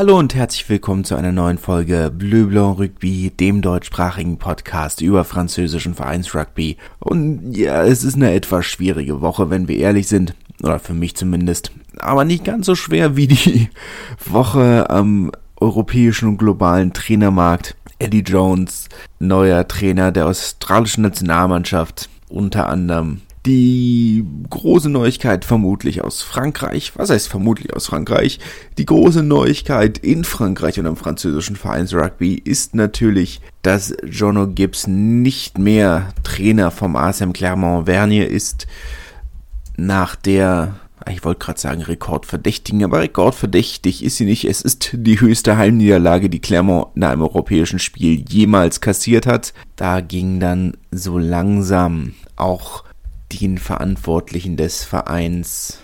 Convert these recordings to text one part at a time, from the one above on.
Hallo und herzlich willkommen zu einer neuen Folge Bleu Blanc Rugby, dem deutschsprachigen Podcast über französischen Vereinsrugby. Und ja, es ist eine etwas schwierige Woche, wenn wir ehrlich sind. Oder für mich zumindest. Aber nicht ganz so schwer wie die Woche am europäischen und globalen Trainermarkt. Eddie Jones, neuer Trainer der australischen Nationalmannschaft, unter anderem die große Neuigkeit vermutlich aus Frankreich. Was heißt vermutlich aus Frankreich? Die große Neuigkeit in Frankreich und am französischen Vereinsrugby ist natürlich, dass Jono Gibbs nicht mehr Trainer vom ASM Clermont-Vernier ist. Nach der ich wollte gerade sagen Rekordverdächtigen, aber rekordverdächtig ist sie nicht. Es ist die höchste Heimniederlage, die Clermont in einem europäischen Spiel jemals kassiert hat. Da ging dann so langsam auch den Verantwortlichen des Vereins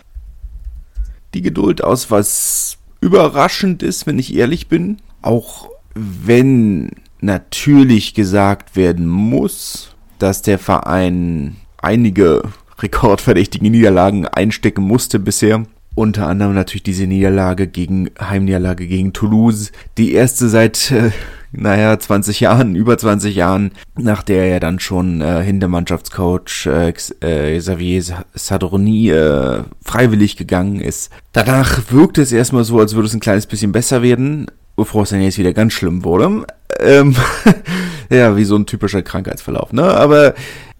die Geduld aus, was überraschend ist, wenn ich ehrlich bin. Auch wenn natürlich gesagt werden muss, dass der Verein einige rekordverdächtige Niederlagen einstecken musste bisher. Unter anderem natürlich diese Niederlage gegen, Heimniederlage gegen Toulouse. Die erste seit, äh, naja, 20 Jahren, über 20 Jahren, nach der er dann schon äh, Hintermannschaftscoach äh, äh, Xavier Sadorni äh, freiwillig gegangen ist. Danach wirkte es erstmal so, als würde es ein kleines bisschen besser werden, bevor es dann jetzt wieder ganz schlimm wurde. Ähm, ja, wie so ein typischer Krankheitsverlauf, ne? Aber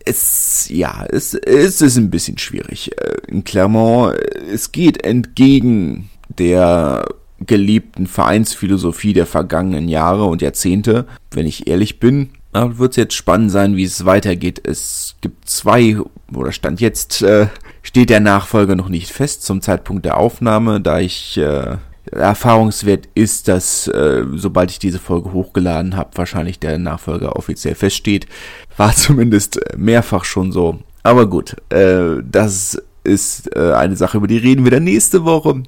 es, ja, es, es ist ein bisschen schwierig. Äh, in Clermont, es geht entgegen der geliebten Vereinsphilosophie der vergangenen Jahre und Jahrzehnte, wenn ich ehrlich bin. wird es jetzt spannend sein, wie es weitergeht. Es gibt zwei, oder Stand jetzt, äh, steht der Nachfolger noch nicht fest zum Zeitpunkt der Aufnahme, da ich äh, Erfahrungswert ist, dass äh, sobald ich diese Folge hochgeladen habe, wahrscheinlich der Nachfolger offiziell feststeht. War zumindest mehrfach schon so. Aber gut, äh, das ist äh, eine Sache, über die reden wir dann nächste Woche.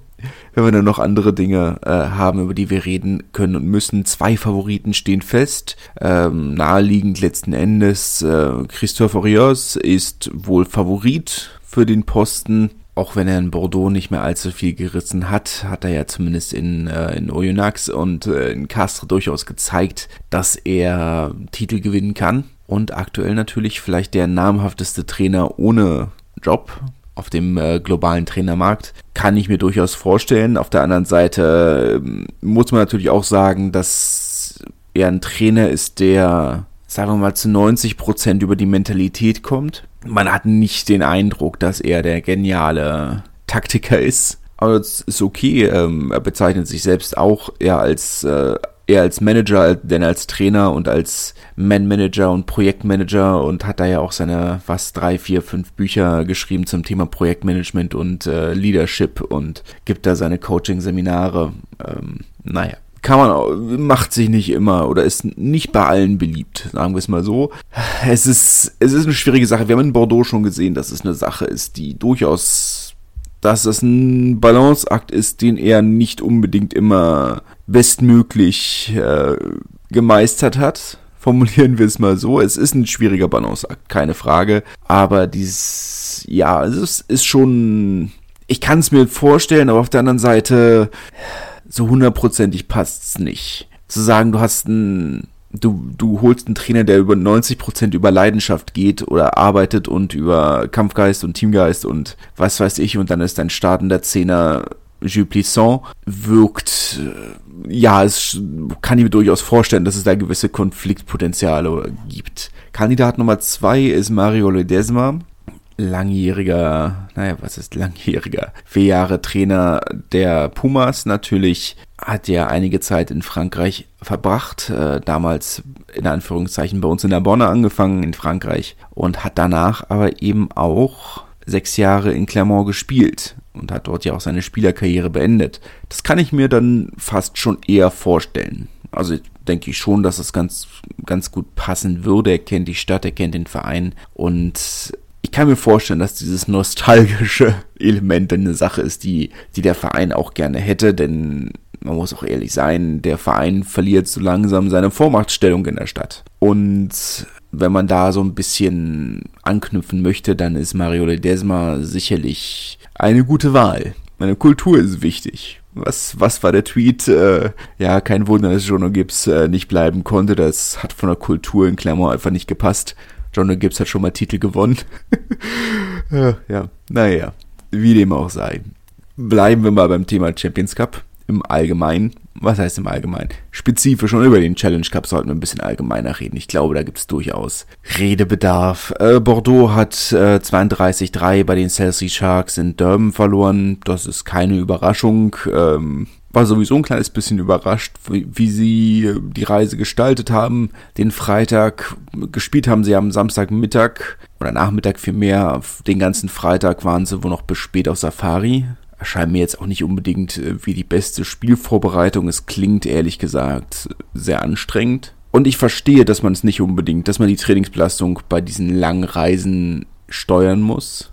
Wenn wir dann noch andere Dinge äh, haben, über die wir reden können und müssen. Zwei Favoriten stehen fest. Ähm, naheliegend letzten Endes. Äh, Christophe Rios ist wohl Favorit für den Posten auch wenn er in Bordeaux nicht mehr allzu viel gerissen hat, hat er ja zumindest in, äh, in Oyonnax und äh, in Castres durchaus gezeigt, dass er Titel gewinnen kann. Und aktuell natürlich vielleicht der namhafteste Trainer ohne Job auf dem äh, globalen Trainermarkt. Kann ich mir durchaus vorstellen. Auf der anderen Seite äh, muss man natürlich auch sagen, dass er ein Trainer ist, der sagen wir mal, zu 90 Prozent über die Mentalität kommt. Man hat nicht den Eindruck, dass er der geniale Taktiker ist. Aber es ist okay. Ähm, er bezeichnet sich selbst auch eher als, äh, eher als Manager, denn als Trainer und als Man-Manager und Projektmanager und hat da ja auch seine was drei, vier, fünf Bücher geschrieben zum Thema Projektmanagement und äh, Leadership und gibt da seine Coaching-Seminare. Ähm, naja, kann man, macht sich nicht immer oder ist nicht bei allen beliebt, sagen wir es mal so. Es ist, es ist eine schwierige Sache. Wir haben in Bordeaux schon gesehen, dass es eine Sache ist, die durchaus, dass es ein Balanceakt ist, den er nicht unbedingt immer bestmöglich äh, gemeistert hat. Formulieren wir es mal so. Es ist ein schwieriger Balanceakt, keine Frage. Aber dieses, ja, es ist, schon, ich kann es mir vorstellen, aber auf der anderen Seite, so hundertprozentig passt's nicht. Zu sagen, du hast einen, du, du holst einen Trainer, der über 90 Prozent über Leidenschaft geht oder arbeitet und über Kampfgeist und Teamgeist und was weiß ich und dann ist dein startender Zehner Jules Plisson wirkt, äh, ja, es kann ich mir durchaus vorstellen, dass es da gewisse Konfliktpotenziale gibt. Kandidat Nummer zwei ist Mario Ledesma, langjähriger, naja, was ist langjähriger, vier Jahre Trainer der Pumas. Natürlich hat er einige Zeit in Frankreich verbracht, äh, damals in Anführungszeichen bei uns in der Bonne angefangen in Frankreich und hat danach aber eben auch sechs Jahre in Clermont gespielt und hat dort ja auch seine Spielerkarriere beendet. Das kann ich mir dann fast schon eher vorstellen. Also denke ich schon, dass es ganz, ganz gut passen würde. Er kennt die Stadt, er kennt den Verein und ich kann mir vorstellen, dass dieses nostalgische Element eine Sache ist, die, die der Verein auch gerne hätte, denn man muss auch ehrlich sein, der Verein verliert so langsam seine Vormachtstellung in der Stadt. Und wenn man da so ein bisschen anknüpfen möchte, dann ist Mario Ledesma sicherlich eine gute Wahl. Meine Kultur ist wichtig. Was, was war der Tweet? Äh, ja, kein Wunder, dass Jono Gibbs äh, nicht bleiben konnte. Das hat von der Kultur in Clermont einfach nicht gepasst. Jono Gibbs hat schon mal Titel gewonnen. ja, naja, wie dem auch sei. Bleiben wir mal beim Thema Champions Cup im Allgemeinen was heißt im Allgemeinen? Spezifisch und über den Challenge Cup sollten wir ein bisschen allgemeiner reden. Ich glaube, da gibt es durchaus Redebedarf. Äh, Bordeaux hat äh, 32-3 bei den Chelsea Sharks in Durban verloren. Das ist keine Überraschung. Ähm, war sowieso ein kleines bisschen überrascht, wie, wie sie die Reise gestaltet haben. Den Freitag gespielt haben sie am Samstagmittag oder Nachmittag vielmehr. Den ganzen Freitag waren sie wohl noch bis spät auf Safari erscheint mir jetzt auch nicht unbedingt äh, wie die beste Spielvorbereitung. Es klingt ehrlich gesagt sehr anstrengend. Und ich verstehe, dass man es nicht unbedingt, dass man die Trainingsbelastung bei diesen langen Reisen steuern muss.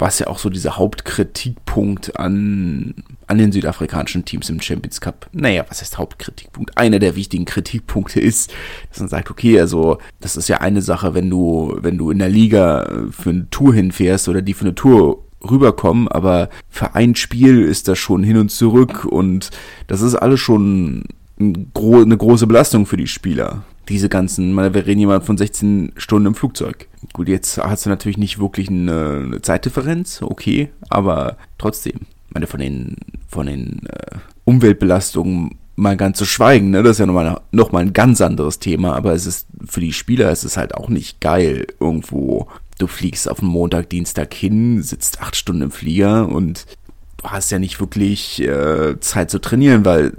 Was ja auch so dieser Hauptkritikpunkt an, an den südafrikanischen Teams im Champions Cup, naja, was heißt Hauptkritikpunkt? Einer der wichtigen Kritikpunkte ist, dass man sagt, okay, also, das ist ja eine Sache, wenn du, wenn du in der Liga für eine Tour hinfährst oder die für eine Tour rüberkommen, aber für ein Spiel ist das schon hin und zurück und das ist alles schon eine große Belastung für die Spieler. Diese ganzen, wir reden jemand von 16 Stunden im Flugzeug. Gut, jetzt hast du natürlich nicht wirklich eine, Zeitdifferenz, okay, aber trotzdem, meine, von den, von den äh, Umweltbelastungen mal ganz zu schweigen, ne? Das ist ja nochmal noch mal ein ganz anderes Thema, aber es ist für die Spieler ist es halt auch nicht geil, irgendwo du fliegst auf den Montag, Dienstag hin, sitzt acht Stunden im Flieger und du hast ja nicht wirklich äh, Zeit zu trainieren, weil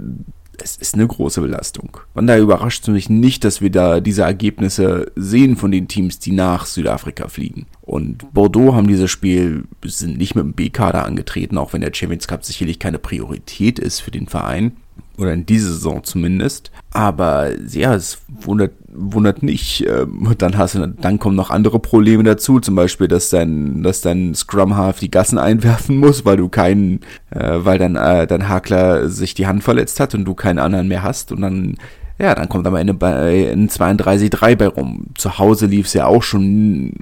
es ist eine große Belastung. Von daher überrascht es mich nicht, dass wir da diese Ergebnisse sehen von den Teams, die nach Südafrika fliegen. Und Bordeaux haben dieses Spiel, sind nicht mit dem B-Kader angetreten, auch wenn der Champions Cup sicherlich keine Priorität ist für den Verein oder in dieser Saison zumindest. Aber ja, es wundert, wundert nicht. Ähm, dann hast du, dann kommen noch andere Probleme dazu, zum Beispiel, dass dein, dass dein Scrum Half die Gassen einwerfen muss, weil du keinen, äh, weil dann äh, dein Hakler sich die Hand verletzt hat und du keinen anderen mehr hast und dann ja, dann kommt am Ende bei ein 32-3 bei rum. Zu Hause lief es ja auch schon,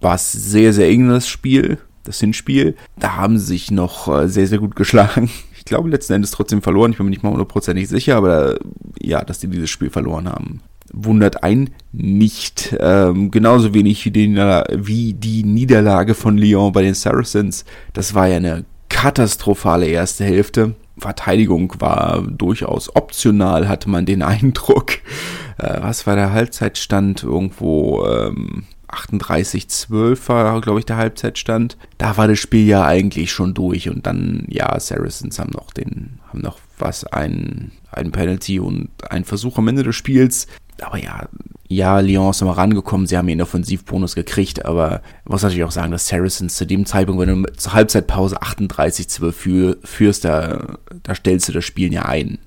war es sehr, sehr eng das Spiel, das Hinspiel. Da haben sie sich noch äh, sehr, sehr gut geschlagen glaube letzten Endes trotzdem verloren. Ich bin mir nicht mal hundertprozentig sicher, aber ja, dass die dieses Spiel verloren haben. Wundert ein nicht. Ähm, genauso wenig wie die, wie die Niederlage von Lyon bei den Saracens. Das war ja eine katastrophale erste Hälfte. Verteidigung war durchaus optional, hatte man den Eindruck. Äh, was war der Halbzeitstand? Irgendwo ähm, 38-12 war, glaube ich, der Halbzeitstand. Da war das Spiel ja eigentlich schon durch und dann, ja, Saracens haben noch den, haben noch was, ein, ein Penalty und ein Versuch am Ende des Spiels. Aber ja, ja, Lyon ist nochmal rangekommen, sie haben ihren Offensivbonus gekriegt, aber muss natürlich auch sagen, dass Saracens zu dem Zeitpunkt, wenn du zur Halbzeitpause 38-12 für, führst, da, da stellst du das Spiel ja ein.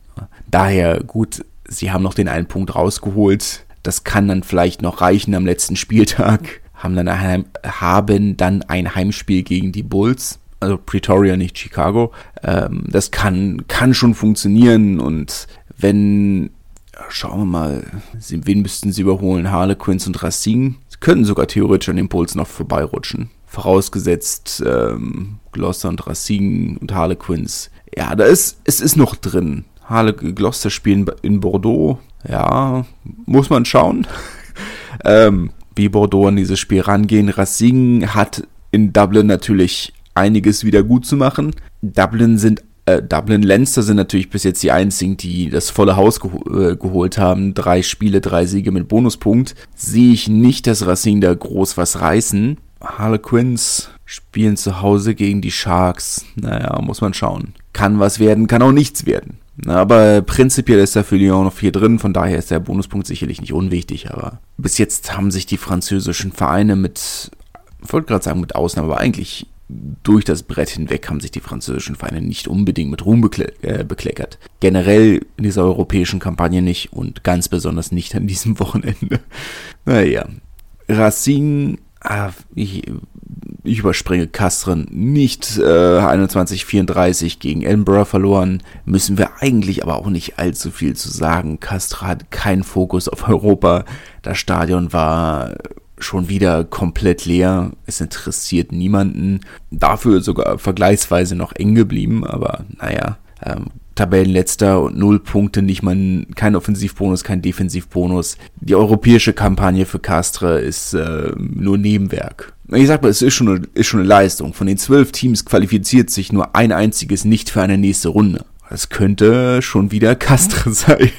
Daher gut, sie haben noch den einen Punkt rausgeholt das kann dann vielleicht noch reichen am letzten Spieltag. Haben dann ein, haben dann ein Heimspiel gegen die Bulls. Also Pretoria, nicht Chicago. Ähm, das kann, kann schon funktionieren. Und wenn, schauen wir mal, wen müssten sie überholen? Harlequins und Racine. Sie könnten sogar theoretisch an den Bulls noch vorbeirutschen. Vorausgesetzt, ähm, Gloucester und Racine und Harlequins. Ja, da ist, es ist noch drin. Harle Gloucester spielen in Bordeaux ja, muss man schauen, ähm, wie Bordeaux an dieses Spiel rangehen. Racing hat in Dublin natürlich einiges wieder gut zu machen. Dublin sind äh, Dublin Leinster sind natürlich bis jetzt die einzigen, die das volle Haus geho äh, geholt haben. Drei Spiele, drei Siege mit Bonuspunkt. Sehe ich nicht, dass Racing da groß was reißen. Harlequins spielen zu Hause gegen die Sharks. Naja, muss man schauen. Kann was werden, kann auch nichts werden. Aber prinzipiell ist da für Lyon noch viel drin, von daher ist der Bonuspunkt sicherlich nicht unwichtig. Aber bis jetzt haben sich die französischen Vereine mit, ich wollte gerade sagen mit Ausnahme, aber eigentlich durch das Brett hinweg haben sich die französischen Vereine nicht unbedingt mit Ruhm bekle äh, bekleckert. Generell in dieser europäischen Kampagne nicht und ganz besonders nicht an diesem Wochenende. Naja, Racing ah, ich, ich überspringe Castren nicht äh, 21-34 gegen Edinburgh verloren, müssen wir eigentlich aber auch nicht allzu viel zu sagen. Castre hat keinen Fokus auf Europa. Das Stadion war schon wieder komplett leer. Es interessiert niemanden. Dafür sogar vergleichsweise noch eng geblieben, aber naja. Ähm, Tabellenletzter und null Punkte, nicht mal kein Offensivbonus, kein Defensivbonus. Die europäische Kampagne für Castre ist äh, nur Nebenwerk. Ich sag mal, es ist schon, eine, ist schon eine Leistung. Von den zwölf Teams qualifiziert sich nur ein einziges nicht für eine nächste Runde. Das könnte schon wieder Castre sein.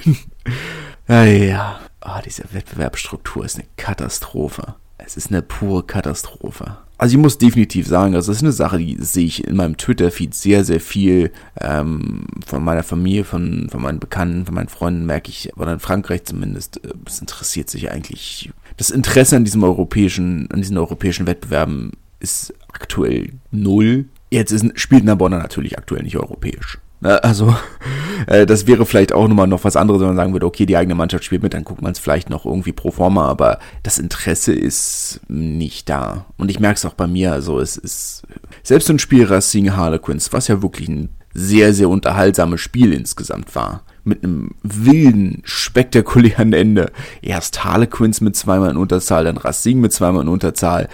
ja, ja. Oh, diese Wettbewerbsstruktur ist eine Katastrophe. Es ist eine pure Katastrophe. Also ich muss definitiv sagen, also das ist eine Sache, die sehe ich in meinem Twitter-Feed sehr, sehr viel ähm, von meiner Familie, von, von meinen Bekannten, von meinen Freunden merke ich, oder in Frankreich zumindest, äh, es interessiert sich eigentlich. Das Interesse an diesem europäischen, an diesen europäischen Wettbewerben ist aktuell null. Jetzt ist, spielt Narbonne natürlich aktuell nicht europäisch. Ne, also, äh, das wäre vielleicht auch nochmal noch was anderes, wenn man sagen würde, okay, die eigene Mannschaft spielt mit, dann guckt man es vielleicht noch irgendwie pro forma, aber das Interesse ist nicht da. Und ich merke es auch bei mir, also es ist, selbst ein Spiel Racing Harlequins, was ja wirklich ein sehr, sehr unterhaltsames Spiel insgesamt war, mit einem wilden, spektakulären Ende. Erst Harlequins mit zweimal in Unterzahl, dann Racing mit zweimal in Unterzahl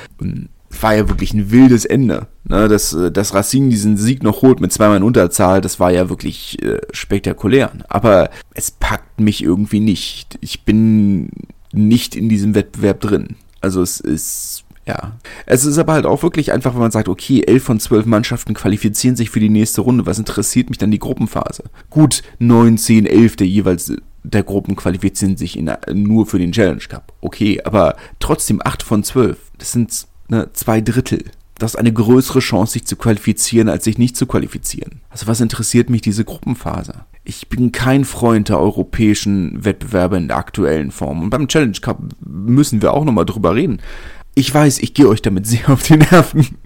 war ja wirklich ein wildes Ende. Ne, dass, äh, dass Racing diesen Sieg noch holt mit zweimal in Unterzahl, das war ja wirklich äh, spektakulär. Aber es packt mich irgendwie nicht. Ich bin nicht in diesem Wettbewerb drin. Also es ist, ja. Es ist aber halt auch wirklich einfach, wenn man sagt, okay, elf von zwölf Mannschaften qualifizieren sich für die nächste Runde. Was interessiert mich dann die Gruppenphase? Gut, neun, zehn, elf der jeweils der Gruppen qualifizieren sich in, nur für den Challenge Cup. Okay, aber trotzdem acht von zwölf. Das sind ne, zwei Drittel. Das ist eine größere Chance, sich zu qualifizieren, als sich nicht zu qualifizieren. Also was interessiert mich diese Gruppenphase? Ich bin kein Freund der europäischen Wettbewerbe in der aktuellen Form. Und beim Challenge Cup müssen wir auch nochmal drüber reden. Ich weiß, ich gehe euch damit sehr auf die Nerven.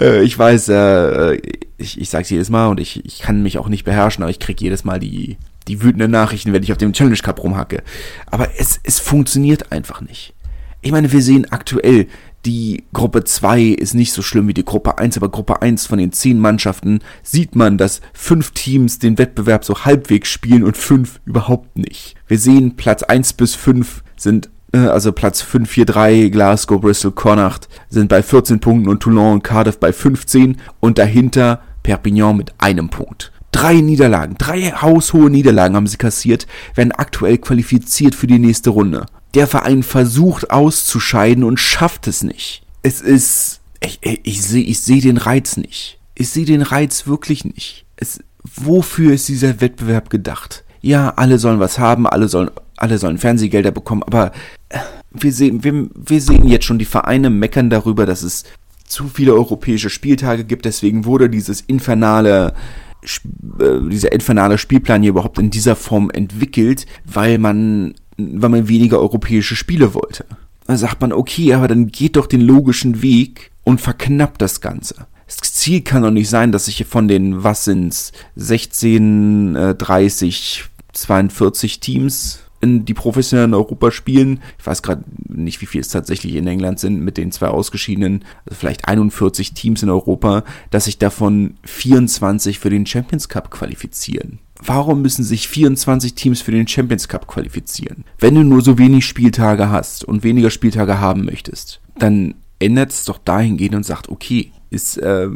Äh, ich weiß, äh, ich, ich sag's jedes Mal und ich, ich kann mich auch nicht beherrschen, aber ich krieg jedes Mal die, die wütenden Nachrichten, wenn ich auf dem Challenge Cup rumhacke. Aber es, es funktioniert einfach nicht. Ich meine, wir sehen aktuell, die Gruppe 2 ist nicht so schlimm wie die Gruppe 1, aber Gruppe 1 von den 10 Mannschaften sieht man, dass fünf Teams den Wettbewerb so halbwegs spielen und fünf überhaupt nicht. Wir sehen Platz 1 bis 5 sind äh, also Platz 5, 4, 3, Glasgow, Bristol, Connacht sind bei 14 Punkten und Toulon und Cardiff bei 15 und dahinter Perpignan mit einem Punkt. Drei Niederlagen, drei haushohe Niederlagen haben sie kassiert, werden aktuell qualifiziert für die nächste Runde der Verein versucht auszuscheiden und schafft es nicht. Es ist, ich, ich, ich sehe ich seh den Reiz nicht. Ich sehe den Reiz wirklich nicht. Es, wofür ist dieser Wettbewerb gedacht? Ja, alle sollen was haben, alle sollen, alle sollen Fernsehgelder bekommen, aber äh, wir sehen, wir, wir sehen jetzt schon die Vereine meckern darüber, dass es zu viele europäische Spieltage gibt, deswegen wurde dieses infernale äh, dieser infernale Spielplan hier überhaupt in dieser Form entwickelt, weil man weil man weniger europäische Spiele wollte. Da sagt man, okay, aber dann geht doch den logischen Weg und verknappt das Ganze. Das Ziel kann doch nicht sein, dass sich von den, was sind's, 16, 30, 42 Teams in die professionellen Europa spielen. Ich weiß gerade nicht, wie viel es tatsächlich in England sind mit den zwei ausgeschiedenen, also vielleicht 41 Teams in Europa, dass sich davon 24 für den Champions Cup qualifizieren. Warum müssen sich 24 Teams für den Champions Cup qualifizieren? Wenn du nur so wenig Spieltage hast und weniger Spieltage haben möchtest, dann ändert es doch dahingehend und sagt, okay, ist, äh,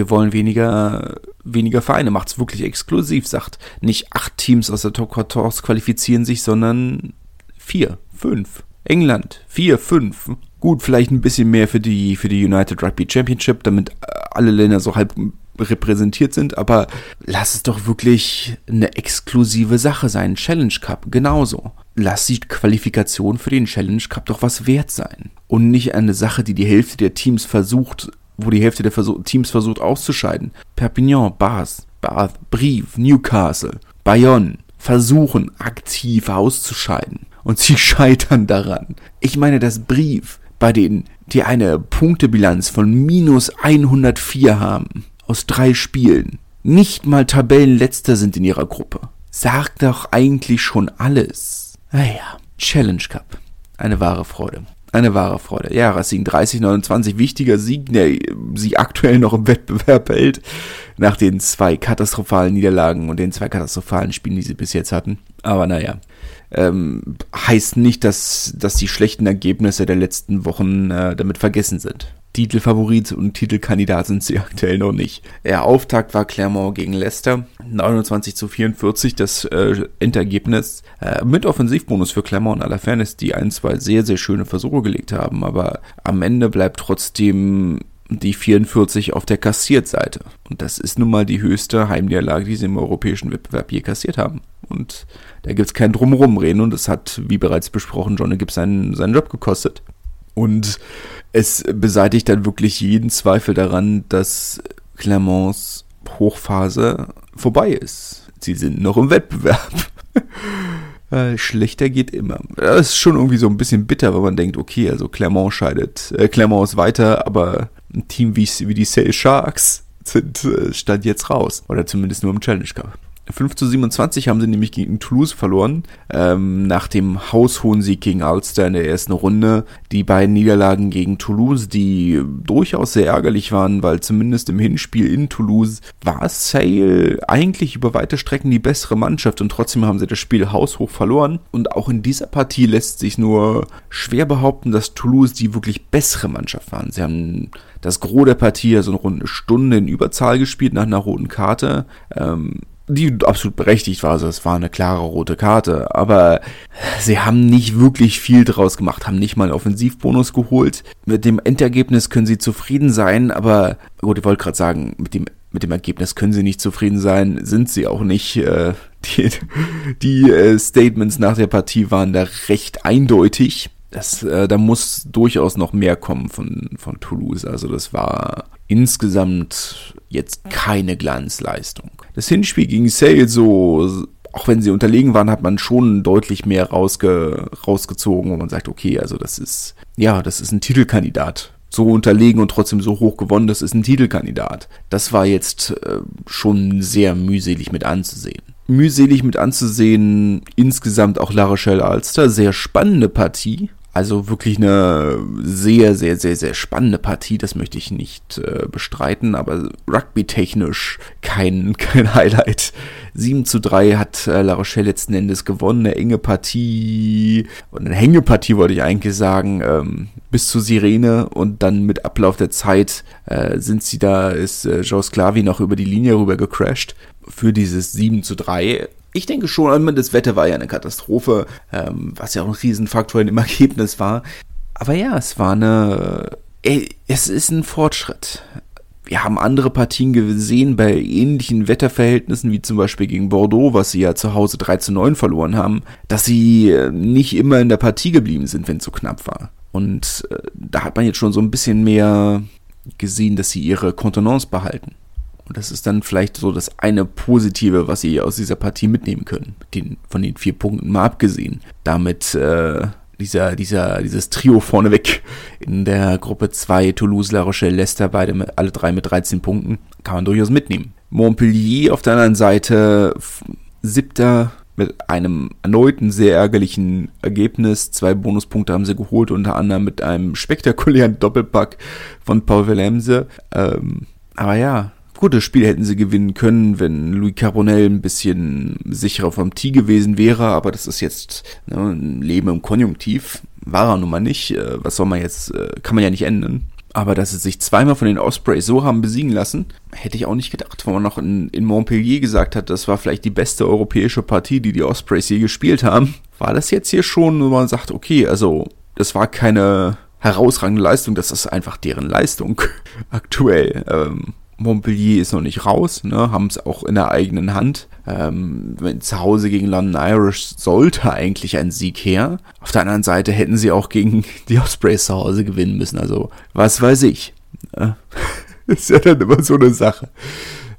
wir wollen weniger, weniger Vereine, macht es wirklich exklusiv, sagt nicht acht Teams aus der Top 14 qualifizieren sich, sondern vier, fünf. England, vier, fünf. Gut, vielleicht ein bisschen mehr für die, für die United Rugby Championship, damit alle Länder so halb repräsentiert sind, aber lass es doch wirklich eine exklusive Sache sein. Challenge Cup, genauso. Lass die Qualifikation für den Challenge Cup doch was wert sein. Und nicht eine Sache, die die Hälfte der Teams versucht, wo die Hälfte der Versuch Teams versucht auszuscheiden. Perpignan, Bath, Bath, Brive, Newcastle, Bayonne versuchen aktiv auszuscheiden. Und sie scheitern daran. Ich meine, das Brief, bei denen die eine Punktebilanz von minus 104 haben, aus drei Spielen nicht mal Tabellenletzter sind in ihrer Gruppe. Sagt doch eigentlich schon alles. Naja, Challenge Cup. Eine wahre Freude. Eine wahre Freude. Ja, Racing 30, 29, wichtiger Sieg, der sie aktuell noch im Wettbewerb hält. nach den zwei katastrophalen Niederlagen und den zwei katastrophalen Spielen, die sie bis jetzt hatten. Aber naja, ähm, heißt nicht, dass, dass die schlechten Ergebnisse der letzten Wochen äh, damit vergessen sind. Titelfavorit und Titelkandidat sind sie aktuell noch nicht. Der Auftakt war Clermont gegen Leicester, 29 zu 44 das äh, Endergebnis. Äh, mit Offensivbonus für Clermont in aller Fairness, die ein, zwei sehr, sehr schöne Versuche gelegt haben, aber am Ende bleibt trotzdem die 44 auf der Kassiertseite. Und das ist nun mal die höchste Heimniederlage, die sie im europäischen Wettbewerb je kassiert haben. Und da gibt's kein Drumherumreden und es hat, wie bereits besprochen, Johnny Gibbs seinen, seinen Job gekostet. Und es beseitigt dann wirklich jeden Zweifel daran, dass Clermonts Hochphase vorbei ist. Sie sind noch im Wettbewerb. Äh, schlechter geht immer. Das ist schon irgendwie so ein bisschen bitter, weil man denkt, okay, also Clermont scheidet, äh, Clermont ist weiter, aber ein Team wie, wie die Sale Sharks sind, äh, stand jetzt raus. Oder zumindest nur im Challenge Cup. 5 zu 27 haben sie nämlich gegen Toulouse verloren. Ähm, nach dem haushohen Sieg gegen Ulster in der ersten Runde. Die beiden Niederlagen gegen Toulouse, die durchaus sehr ärgerlich waren, weil zumindest im Hinspiel in Toulouse war Sale eigentlich über weite Strecken die bessere Mannschaft und trotzdem haben sie das Spiel haushoch verloren. Und auch in dieser Partie lässt sich nur schwer behaupten, dass Toulouse die wirklich bessere Mannschaft waren. Sie haben das Gros der Partie, also rund eine Stunde in Überzahl gespielt nach einer roten Karte. Ähm, die absolut berechtigt war, also es war eine klare rote Karte, aber sie haben nicht wirklich viel draus gemacht, haben nicht mal einen Offensivbonus geholt. Mit dem Endergebnis können sie zufrieden sein, aber gut, ich wollte gerade sagen, mit dem mit dem Ergebnis können sie nicht zufrieden sein, sind sie auch nicht. Äh, die die äh, Statements nach der Partie waren da recht eindeutig. Das, äh, da muss durchaus noch mehr kommen von, von Toulouse. Also das war insgesamt jetzt keine Glanzleistung. Das Hinspiel gegen Sale so, auch wenn sie unterlegen waren, hat man schon deutlich mehr rausge, rausgezogen, wo man sagt, okay, also das ist, ja, das ist ein Titelkandidat. So unterlegen und trotzdem so hoch gewonnen, das ist ein Titelkandidat. Das war jetzt äh, schon sehr mühselig mit anzusehen. Mühselig mit anzusehen, insgesamt auch La Rochelle Alster, sehr spannende Partie, also wirklich eine sehr, sehr, sehr, sehr spannende Partie, das möchte ich nicht äh, bestreiten, aber rugby-technisch kein, kein Highlight. 7 zu 3 hat äh, La Rochelle letzten Endes gewonnen, eine enge Partie, und eine Hängepartie wollte ich eigentlich sagen, ähm, bis zur Sirene und dann mit Ablauf der Zeit äh, sind sie da, ist äh, Joe Sclavi noch über die Linie rüber gecrashed für dieses 7 zu 3 ich denke schon, das Wetter war ja eine Katastrophe, ähm, was ja auch ein Riesenfaktor im Ergebnis war. Aber ja, es war eine. Es ist ein Fortschritt. Wir haben andere Partien gesehen bei ähnlichen Wetterverhältnissen, wie zum Beispiel gegen Bordeaux, was sie ja zu Hause 3 zu 9 verloren haben, dass sie äh, nicht immer in der Partie geblieben sind, wenn es so knapp war. Und äh, da hat man jetzt schon so ein bisschen mehr gesehen, dass sie ihre Kontenance behalten. Und das ist dann vielleicht so das eine Positive, was sie aus dieser Partie mitnehmen können. Den, von den vier Punkten mal abgesehen. Damit äh, dieser, dieser, dieses Trio vorneweg in der Gruppe 2, Toulouse, La Rochelle, Leicester, beide mit, alle drei mit 13 Punkten, kann man durchaus mitnehmen. Montpellier auf der anderen Seite, siebter mit einem erneuten sehr ärgerlichen Ergebnis. Zwei Bonuspunkte haben sie geholt, unter anderem mit einem spektakulären Doppelpack von Paul Willemse. Ähm, aber ja, Gut, das Spiel hätten sie gewinnen können, wenn Louis Carbonell ein bisschen sicherer vom Tee gewesen wäre, aber das ist jetzt ne, ein Leben im Konjunktiv. War er nun mal nicht. Äh, was soll man jetzt, äh, kann man ja nicht ändern. Aber dass sie sich zweimal von den Ospreys so haben besiegen lassen, hätte ich auch nicht gedacht. Wo man noch in, in Montpellier gesagt hat, das war vielleicht die beste europäische Partie, die die Ospreys je gespielt haben. War das jetzt hier schon, wo man sagt, okay, also das war keine herausragende Leistung, das ist einfach deren Leistung aktuell. Ähm, Montpellier ist noch nicht raus, ne, haben es auch in der eigenen Hand. Ähm, wenn zu Hause gegen London Irish sollte eigentlich ein Sieg her. Auf der anderen Seite hätten sie auch gegen die Ospreys zu Hause gewinnen müssen. Also, was weiß ich. Ne? ist ja dann immer so eine Sache.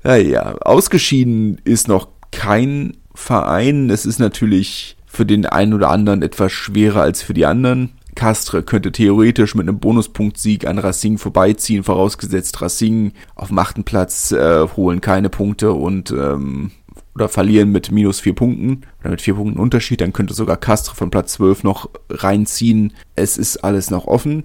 Naja, ausgeschieden ist noch kein Verein. Es ist natürlich für den einen oder anderen etwas schwerer als für die anderen. Castre könnte theoretisch mit einem Bonuspunktsieg an Racing vorbeiziehen, vorausgesetzt Racing auf dem achten Platz äh, holen keine Punkte und ähm, oder verlieren mit minus vier Punkten oder mit vier Punkten Unterschied, dann könnte sogar Castre von Platz 12 noch reinziehen. Es ist alles noch offen.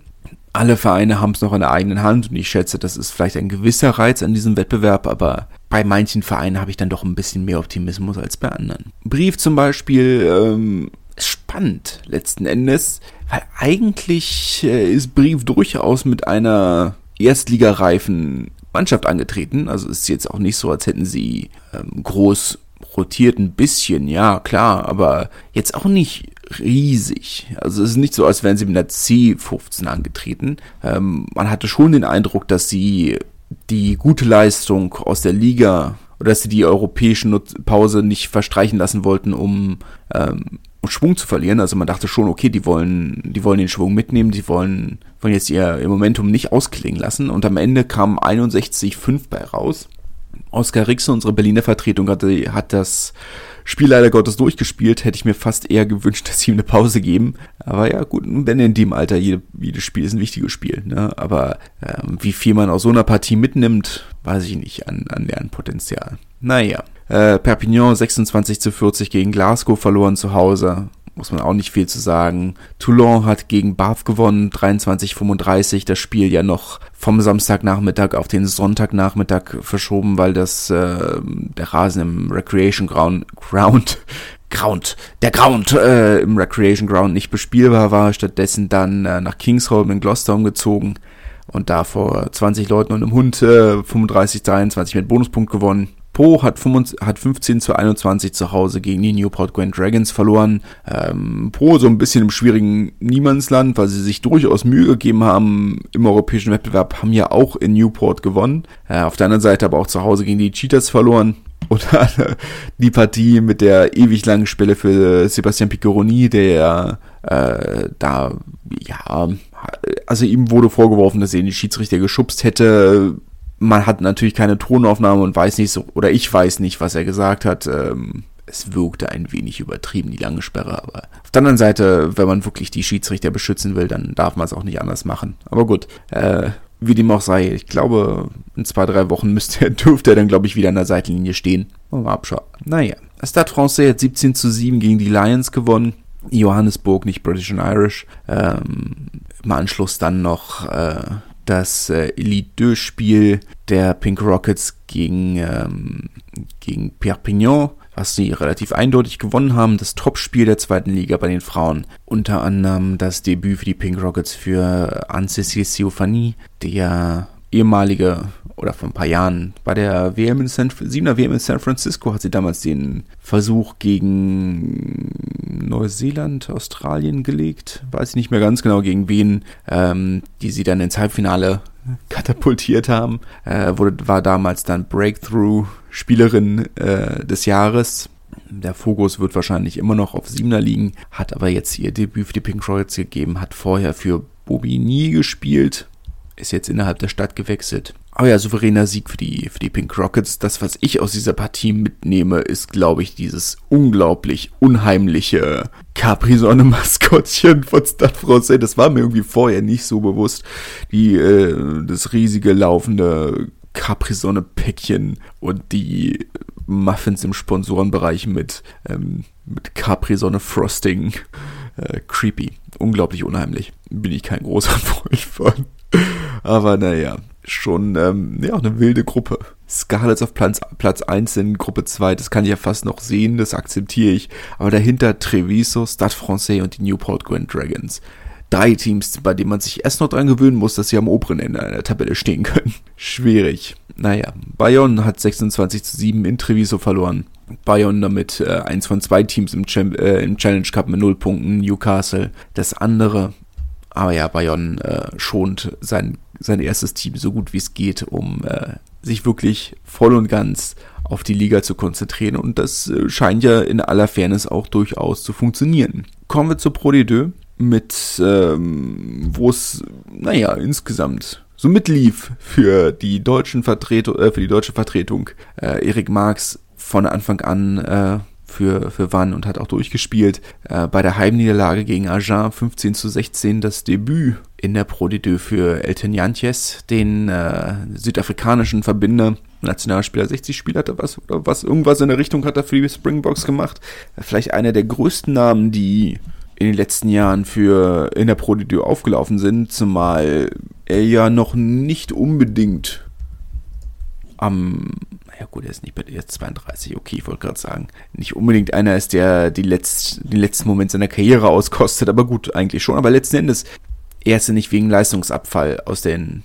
Alle Vereine haben es noch in der eigenen Hand und ich schätze, das ist vielleicht ein gewisser Reiz an diesem Wettbewerb, aber bei manchen Vereinen habe ich dann doch ein bisschen mehr Optimismus als bei anderen. Brief zum Beispiel ähm, spannend letzten Endes, weil eigentlich äh, ist Brief durchaus mit einer erstligareifen Mannschaft angetreten. Also ist jetzt auch nicht so, als hätten sie ähm, groß rotiert ein bisschen, ja, klar, aber jetzt auch nicht riesig. Also es ist nicht so, als wären sie mit einer C15 angetreten. Ähm, man hatte schon den Eindruck, dass sie die gute Leistung aus der Liga oder dass sie die europäische Pause nicht verstreichen lassen wollten, um, ähm, um Schwung zu verlieren. Also man dachte schon, okay, die wollen, die wollen den Schwung mitnehmen, die wollen, wollen jetzt ihr, ihr Momentum nicht ausklingen lassen. Und am Ende kam 61,5 bei raus. Oskar Rixen, unsere Berliner Vertretung, hat, hat das Spiel leider Gottes durchgespielt. Hätte ich mir fast eher gewünscht, dass sie ihm eine Pause geben. Aber ja, gut, wenn in dem Alter jede, jedes Spiel ist ein wichtiges Spiel. Ne? Aber ähm, wie viel man aus so einer Partie mitnimmt, weiß ich nicht an, an Lernpotenzial. Naja. Äh, Perpignan 26 zu 40 gegen Glasgow verloren zu Hause muss man auch nicht viel zu sagen. Toulon hat gegen Bath gewonnen, 23:35. Das Spiel ja noch vom Samstagnachmittag auf den Sonntagnachmittag verschoben, weil das äh, der Rasen im Recreation Ground, Ground Ground, der Ground äh, im Recreation Ground nicht bespielbar war, stattdessen dann äh, nach Kingsholm in Gloucester umgezogen und da vor 20 Leuten und einem Hund äh, 35, 23 mit Bonuspunkt gewonnen. Po hat, 25, hat 15 zu 21 zu Hause gegen die Newport Grand Dragons verloren. Ähm, Po so ein bisschen im schwierigen Niemandsland, weil sie sich durchaus Mühe gegeben haben im europäischen Wettbewerb, haben ja auch in Newport gewonnen. Äh, auf der anderen Seite aber auch zu Hause gegen die Cheaters verloren. Oder die Partie mit der ewig langen Spelle für Sebastian Piccoroni, der äh, da, ja, also ihm wurde vorgeworfen, dass er den Schiedsrichter geschubst hätte man hat natürlich keine Tonaufnahme und weiß nicht so, oder ich weiß nicht, was er gesagt hat. Ähm, es wirkte ein wenig übertrieben, die lange Sperre, aber auf der anderen Seite, wenn man wirklich die Schiedsrichter beschützen will, dann darf man es auch nicht anders machen. Aber gut, äh, wie dem auch sei, ich glaube, in zwei, drei Wochen müsste er, dürfte er dann, glaube ich, wieder an der Seitenlinie stehen. Mal abschauen. Naja. Stade Francais hat 17 zu 7 gegen die Lions gewonnen. Johannesburg, nicht British and Irish. Ähm, Im Anschluss dann noch äh, das äh, Elite 2 Spiel der Pink Rockets gegen, ähm, gegen Perpignan, was sie relativ eindeutig gewonnen haben. Das Topspiel der zweiten Liga bei den Frauen. Unter anderem das Debüt für die Pink Rockets für Anne-Cécile Siofani, der ehemalige oder vor ein paar Jahren bei der WM in San, 7er WM in San Francisco hat sie damals den Versuch gegen Neuseeland, Australien gelegt. Weiß ich nicht mehr ganz genau gegen wen, ähm, die sie dann ins Halbfinale katapultiert haben. Äh, wurde, war damals dann Breakthrough-Spielerin äh, des Jahres. Der Fokus wird wahrscheinlich immer noch auf Siebener liegen, hat aber jetzt ihr Debüt für die Pink Rockets gegeben, hat vorher für Bobigny gespielt, ist jetzt innerhalb der Stadt gewechselt. Aber ja, souveräner Sieg für die, für die Pink Rockets. Das, was ich aus dieser Partie mitnehme, ist, glaube ich, dieses unglaublich unheimliche Capri-Sonne-Maskottchen von Stade Francais. Das war mir irgendwie vorher nicht so bewusst. Die, äh, das riesige laufende Capri-Sonne-Päckchen und die Muffins im Sponsorenbereich mit, ähm, mit Capri-Sonne-Frosting. Äh, creepy. Unglaublich unheimlich. Bin ich kein großer Freund von. Aber naja, schon ähm, ja, eine wilde Gruppe. Scarlets auf Platz, Platz 1 in Gruppe 2, das kann ich ja fast noch sehen, das akzeptiere ich. Aber dahinter Treviso, Stade Francais und die Newport Grand Dragons. Drei Teams, bei denen man sich erst noch dran gewöhnen muss, dass sie am oberen Ende der Tabelle stehen können. Schwierig. Naja, Bayonne hat 26 zu 7 in Treviso verloren. Bayonne damit äh, eins von zwei Teams im, Cham äh, im Challenge Cup mit 0 Punkten. Newcastle das andere aber ja, Bayonne äh, schont sein, sein erstes Team so gut wie es geht, um äh, sich wirklich voll und ganz auf die Liga zu konzentrieren. Und das äh, scheint ja in aller Fairness auch durchaus zu funktionieren. Kommen wir zur Pro D2 mit, ähm, wo es, naja, insgesamt so mitlief für die deutschen Vertretung, äh, für die deutsche Vertretung. Äh, Erik Marx von Anfang an äh, für, für Wann und hat auch durchgespielt. Äh, bei der Heimniederlage gegen Agen 15 zu 16 das Debüt in der Pro D2 für Elton Jantjes, den äh, südafrikanischen Verbinder. Nationalspieler 60 Spiele hatte was oder was irgendwas in der Richtung hat er für die Springboks gemacht. Vielleicht einer der größten Namen, die in den letzten Jahren für in der Pro D2 aufgelaufen sind, zumal er ja noch nicht unbedingt am naja gut, er ist nicht jetzt 32, okay, ich wollte gerade sagen. Nicht unbedingt einer ist, der die letzt, den letzten Moment seiner Karriere auskostet, aber gut, eigentlich schon. Aber letzten Endes, er ist ja nicht wegen Leistungsabfall aus den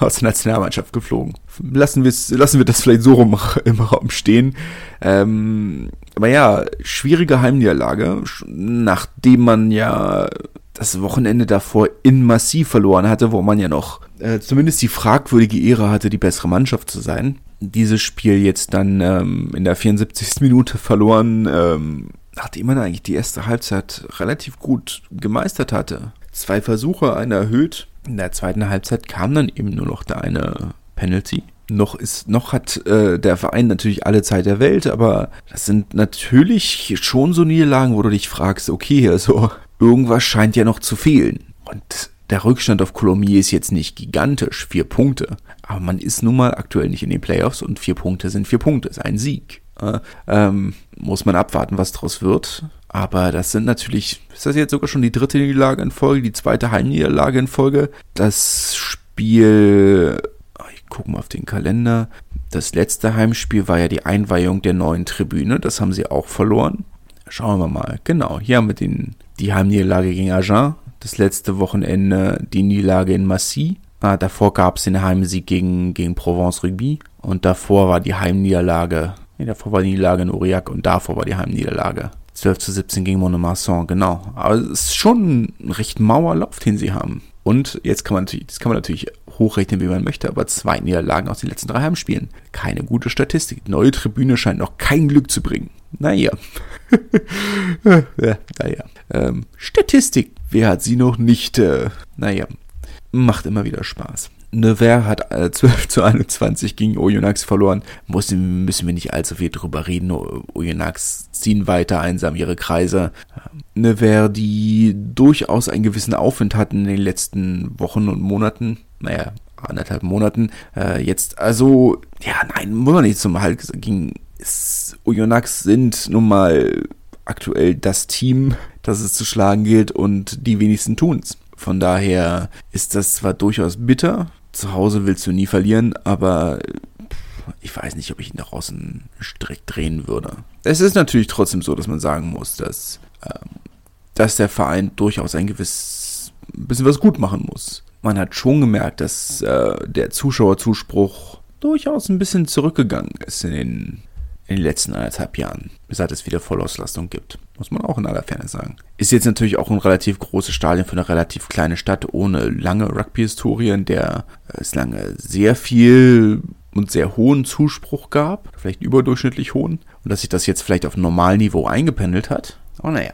aus der Nationalmannschaft geflogen. Lassen, lassen wir das vielleicht so rum im Raum stehen. Ähm, aber ja, schwierige Heimniederlage, nachdem man ja das Wochenende davor in Massiv verloren hatte, wo man ja noch äh, zumindest die fragwürdige Ehre hatte, die bessere Mannschaft zu sein. Dieses Spiel jetzt dann ähm, in der 74. Minute verloren, ähm, nachdem man eigentlich die erste Halbzeit relativ gut gemeistert hatte. Zwei Versuche, einer erhöht. In der zweiten Halbzeit kam dann eben nur noch der eine Penalty. Noch ist, noch hat äh, der Verein natürlich alle Zeit der Welt, aber das sind natürlich schon so Niederlagen, wo du dich fragst, okay, also irgendwas scheint ja noch zu fehlen. Und der Rückstand auf Colomiers ist jetzt nicht gigantisch, vier Punkte. Aber man ist nun mal aktuell nicht in den Playoffs und vier Punkte sind vier Punkte, ist ein Sieg. Äh, ähm, muss man abwarten, was draus wird. Aber das sind natürlich, ist das jetzt sogar schon die dritte Niederlage in Folge, die zweite Heimniederlage in Folge? Das Spiel, ah, ich gucke mal auf den Kalender. Das letzte Heimspiel war ja die Einweihung der neuen Tribüne. Das haben sie auch verloren. Schauen wir mal. Genau, hier haben wir den, die Heimniederlage gegen Agen. Das letzte Wochenende die Niederlage in Massy. Ah, davor gab es den Heimsieg gegen, gegen Provence Rugby. Und davor war die Heimniederlage, nee, davor war die Niederlage in Aurillac und davor war die Heimniederlage 12 zu 17 gegen Monomarsan, genau. Aber es ist schon ein recht mauer Lauf, den sie haben. Und jetzt kann man natürlich, das kann man natürlich hochrechnen, wie man möchte, aber zwei Niederlagen aus den letzten drei Heimspielen. Keine gute Statistik. Neue Tribüne scheint noch kein Glück zu bringen. Naja. ja, naja. Ähm, Statistik. Wer hat sie noch nicht? Äh, naja. Macht immer wieder Spaß. Nevers hat 12 äh, zu 21 gegen Oyonnax verloren. Müssen, müssen wir nicht allzu viel drüber reden. Oyonnax ziehen weiter einsam ihre Kreise. Nevers, die durchaus einen gewissen Aufwind hatten in den letzten Wochen und Monaten. Naja, anderthalb Monaten. Äh, jetzt, also, ja, nein, muss man nicht zum Halt ging. Oyonnax sind nun mal aktuell das Team, das es zu schlagen gilt und die wenigsten tun's. Von daher ist das zwar durchaus bitter, zu Hause willst du nie verlieren, aber ich weiß nicht, ob ich ihn daraus einen Strick drehen würde. Es ist natürlich trotzdem so, dass man sagen muss, dass, ähm, dass der Verein durchaus ein gewisses bisschen was gut machen muss. Man hat schon gemerkt, dass äh, der Zuschauerzuspruch durchaus ein bisschen zurückgegangen ist in den in den letzten anderthalb Jahren, seit es wieder Vollauslastung gibt. Muss man auch in aller Ferne sagen. Ist jetzt natürlich auch ein relativ großes Stadion für eine relativ kleine Stadt ohne lange Rugby-Historie, in der es lange sehr viel und sehr hohen Zuspruch gab, vielleicht überdurchschnittlich hohen, und dass sich das jetzt vielleicht auf Normalniveau eingependelt hat. Aber naja,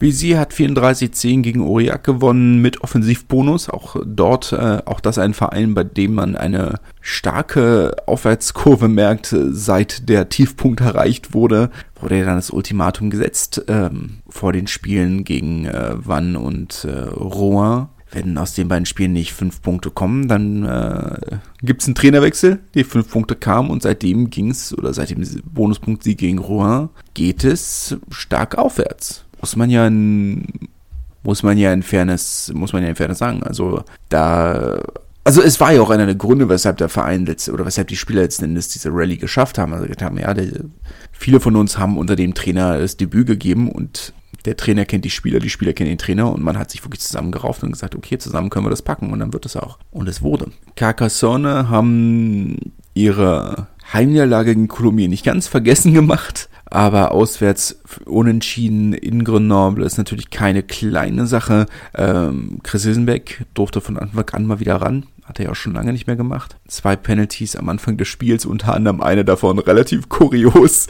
BC hat 34-10 gegen Aurillac gewonnen mit Offensivbonus. Auch dort, äh, auch das ein Verein, bei dem man eine starke Aufwärtskurve merkt, seit der Tiefpunkt erreicht wurde. Wurde ja dann das Ultimatum gesetzt ähm, vor den Spielen gegen äh, Vannes und äh, Rouen. Wenn aus den beiden Spielen nicht fünf Punkte kommen, dann äh, gibt es einen Trainerwechsel. Die fünf Punkte kamen und seitdem ging es, oder seit dem Bonuspunkt-Sieg gegen Rouen, geht es stark aufwärts muss man ja in, muss man ja in Fairness, muss man ja in Fairness sagen. Also da, also es war ja auch einer der Gründe, weshalb der Verein letzte, oder weshalb die Spieler letzten Endes diese Rallye geschafft haben. Also haben, ja, der, viele von uns haben unter dem Trainer das Debüt gegeben und der Trainer kennt die Spieler, die Spieler kennen den Trainer und man hat sich wirklich zusammengerauft und gesagt, okay, zusammen können wir das packen und dann wird es auch. Und es wurde. Carcassonne haben ihre Heimniederlage gegen Kolumbien nicht ganz vergessen gemacht. Aber auswärts unentschieden in Grenoble ist natürlich keine kleine Sache. Ähm, Chris Hilsenbeck durfte von Anfang an mal wieder ran. Hat er ja auch schon lange nicht mehr gemacht. Zwei Penalties am Anfang des Spiels, unter anderem eine davon relativ kurios,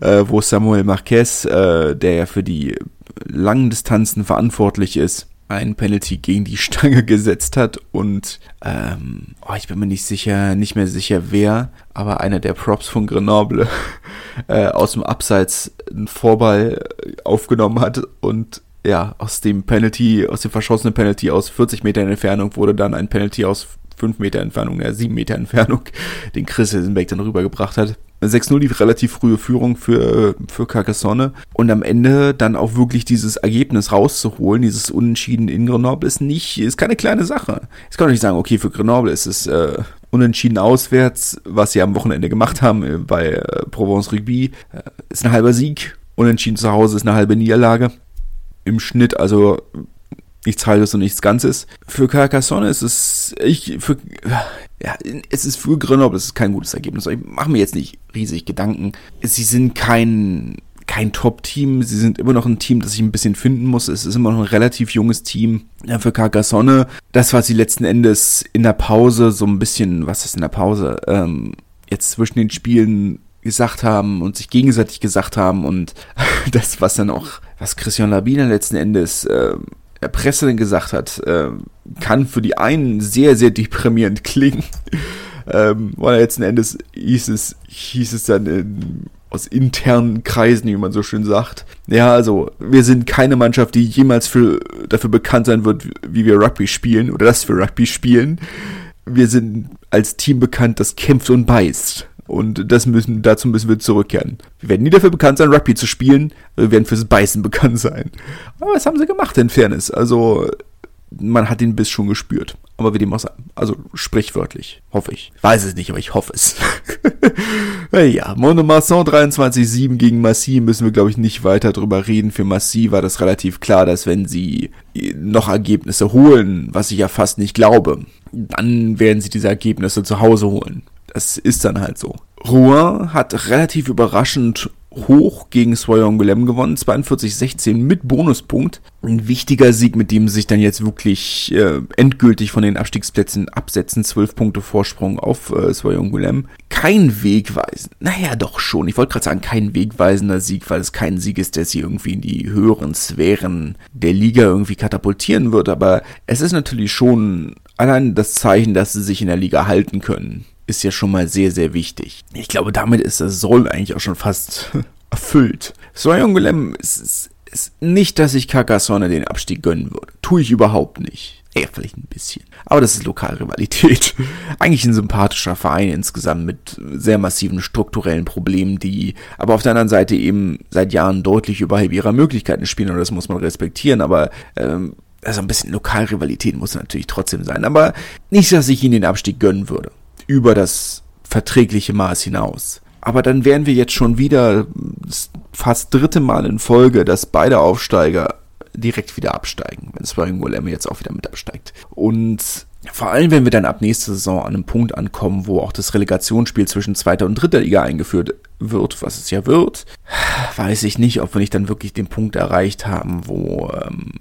äh, wo Samuel Marquez, äh, der ja für die langen Distanzen verantwortlich ist, ein Penalty gegen die Stange gesetzt hat und ähm, oh, ich bin mir nicht sicher, nicht mehr sicher wer, aber einer der Props von Grenoble äh, aus dem Abseits einen Vorball aufgenommen hat und ja, aus dem Penalty, aus dem verschossenen Penalty aus 40 Metern Entfernung wurde dann ein Penalty aus 5 Meter Entfernung, ja, 7 Meter Entfernung, den Chris Hilsenbeck dann rübergebracht hat. 6-0 die relativ frühe Führung für, für Carcassonne. Und am Ende dann auch wirklich dieses Ergebnis rauszuholen, dieses Unentschieden in Grenoble, ist nicht, ist keine kleine Sache. Jetzt kann man nicht sagen, okay, für Grenoble ist es äh, unentschieden auswärts, was sie am Wochenende gemacht haben äh, bei äh, Provence Rugby, äh, ist ein halber Sieg. Unentschieden zu Hause ist eine halbe Niederlage. Im Schnitt also nichts Halbes und nichts Ganzes. Für Carcassonne ist es, ich, für, ja, es ist für Grenoble, es ist kein gutes Ergebnis. Ich mache mir jetzt nicht riesig Gedanken. Sie sind kein, kein Top-Team. Sie sind immer noch ein Team, das ich ein bisschen finden muss. Es ist immer noch ein relativ junges Team. Ja, für Carcassonne, das, was sie letzten Endes in der Pause so ein bisschen, was ist in der Pause, ähm, jetzt zwischen den Spielen gesagt haben und sich gegenseitig gesagt haben und das, was dann auch, was Christian Labina letzten Endes äh, der Presse dann gesagt hat, äh, kann für die einen sehr, sehr deprimierend klingen. ähm, weil letzten Endes hieß es, hieß es dann in, aus internen Kreisen, wie man so schön sagt. Ja, also wir sind keine Mannschaft, die jemals für, dafür bekannt sein wird, wie wir Rugby spielen oder dass wir Rugby spielen. Wir sind als Team bekannt, das kämpft und beißt. Und das müssen, dazu müssen wir zurückkehren. Wir werden nie dafür bekannt sein, Rugby zu spielen. Wir werden fürs Beißen bekannt sein. Aber was haben sie gemacht, in Fairness? Also, man hat den Biss schon gespürt. Aber wie dem auch sei. Also, sprichwörtlich. Hoffe ich. Weiß es nicht, aber ich hoffe es. ja, Monomasson 23-7 gegen Massy müssen wir, glaube ich, nicht weiter drüber reden. Für Massy war das relativ klar, dass wenn sie noch Ergebnisse holen, was ich ja fast nicht glaube, dann werden sie diese Ergebnisse zu Hause holen das ist dann halt so. Rouen hat relativ überraschend hoch gegen Soyongulem gewonnen, 42-16 mit Bonuspunkt. Ein wichtiger Sieg, mit dem sich dann jetzt wirklich äh, endgültig von den Abstiegsplätzen absetzen. 12 Punkte Vorsprung auf äh, Soyongulem. Kein wegweisender, naja doch schon, ich wollte gerade sagen, kein wegweisender Sieg, weil es kein Sieg ist, der sie irgendwie in die höheren Sphären der Liga irgendwie katapultieren wird, aber es ist natürlich schon allein das Zeichen, dass sie sich in der Liga halten können ist ja schon mal sehr, sehr wichtig. Ich glaube, damit ist das Soll eigentlich auch schon fast erfüllt. Soyongulem ist, ist nicht, dass ich Carcassonne den Abstieg gönnen würde. Tue ich überhaupt nicht. Eher vielleicht ein bisschen. Aber das ist Lokalrivalität. Eigentlich ein sympathischer Verein insgesamt mit sehr massiven strukturellen Problemen, die aber auf der anderen Seite eben seit Jahren deutlich überhalb ihrer Möglichkeiten spielen und das muss man respektieren, aber ähm, also ein bisschen Lokalrivalität muss natürlich trotzdem sein. Aber nicht, dass ich ihnen den Abstieg gönnen würde über das verträgliche Maß hinaus. Aber dann wären wir jetzt schon wieder fast dritte Mal in Folge, dass beide Aufsteiger direkt wieder absteigen, wenn Sparring Willem jetzt auch wieder mit absteigt. Und vor allem, wenn wir dann ab nächster Saison an einem Punkt ankommen, wo auch das Relegationsspiel zwischen zweiter und dritter Liga eingeführt wird, was es ja wird, weiß ich nicht, ob wir nicht dann wirklich den Punkt erreicht haben, wo, ähm,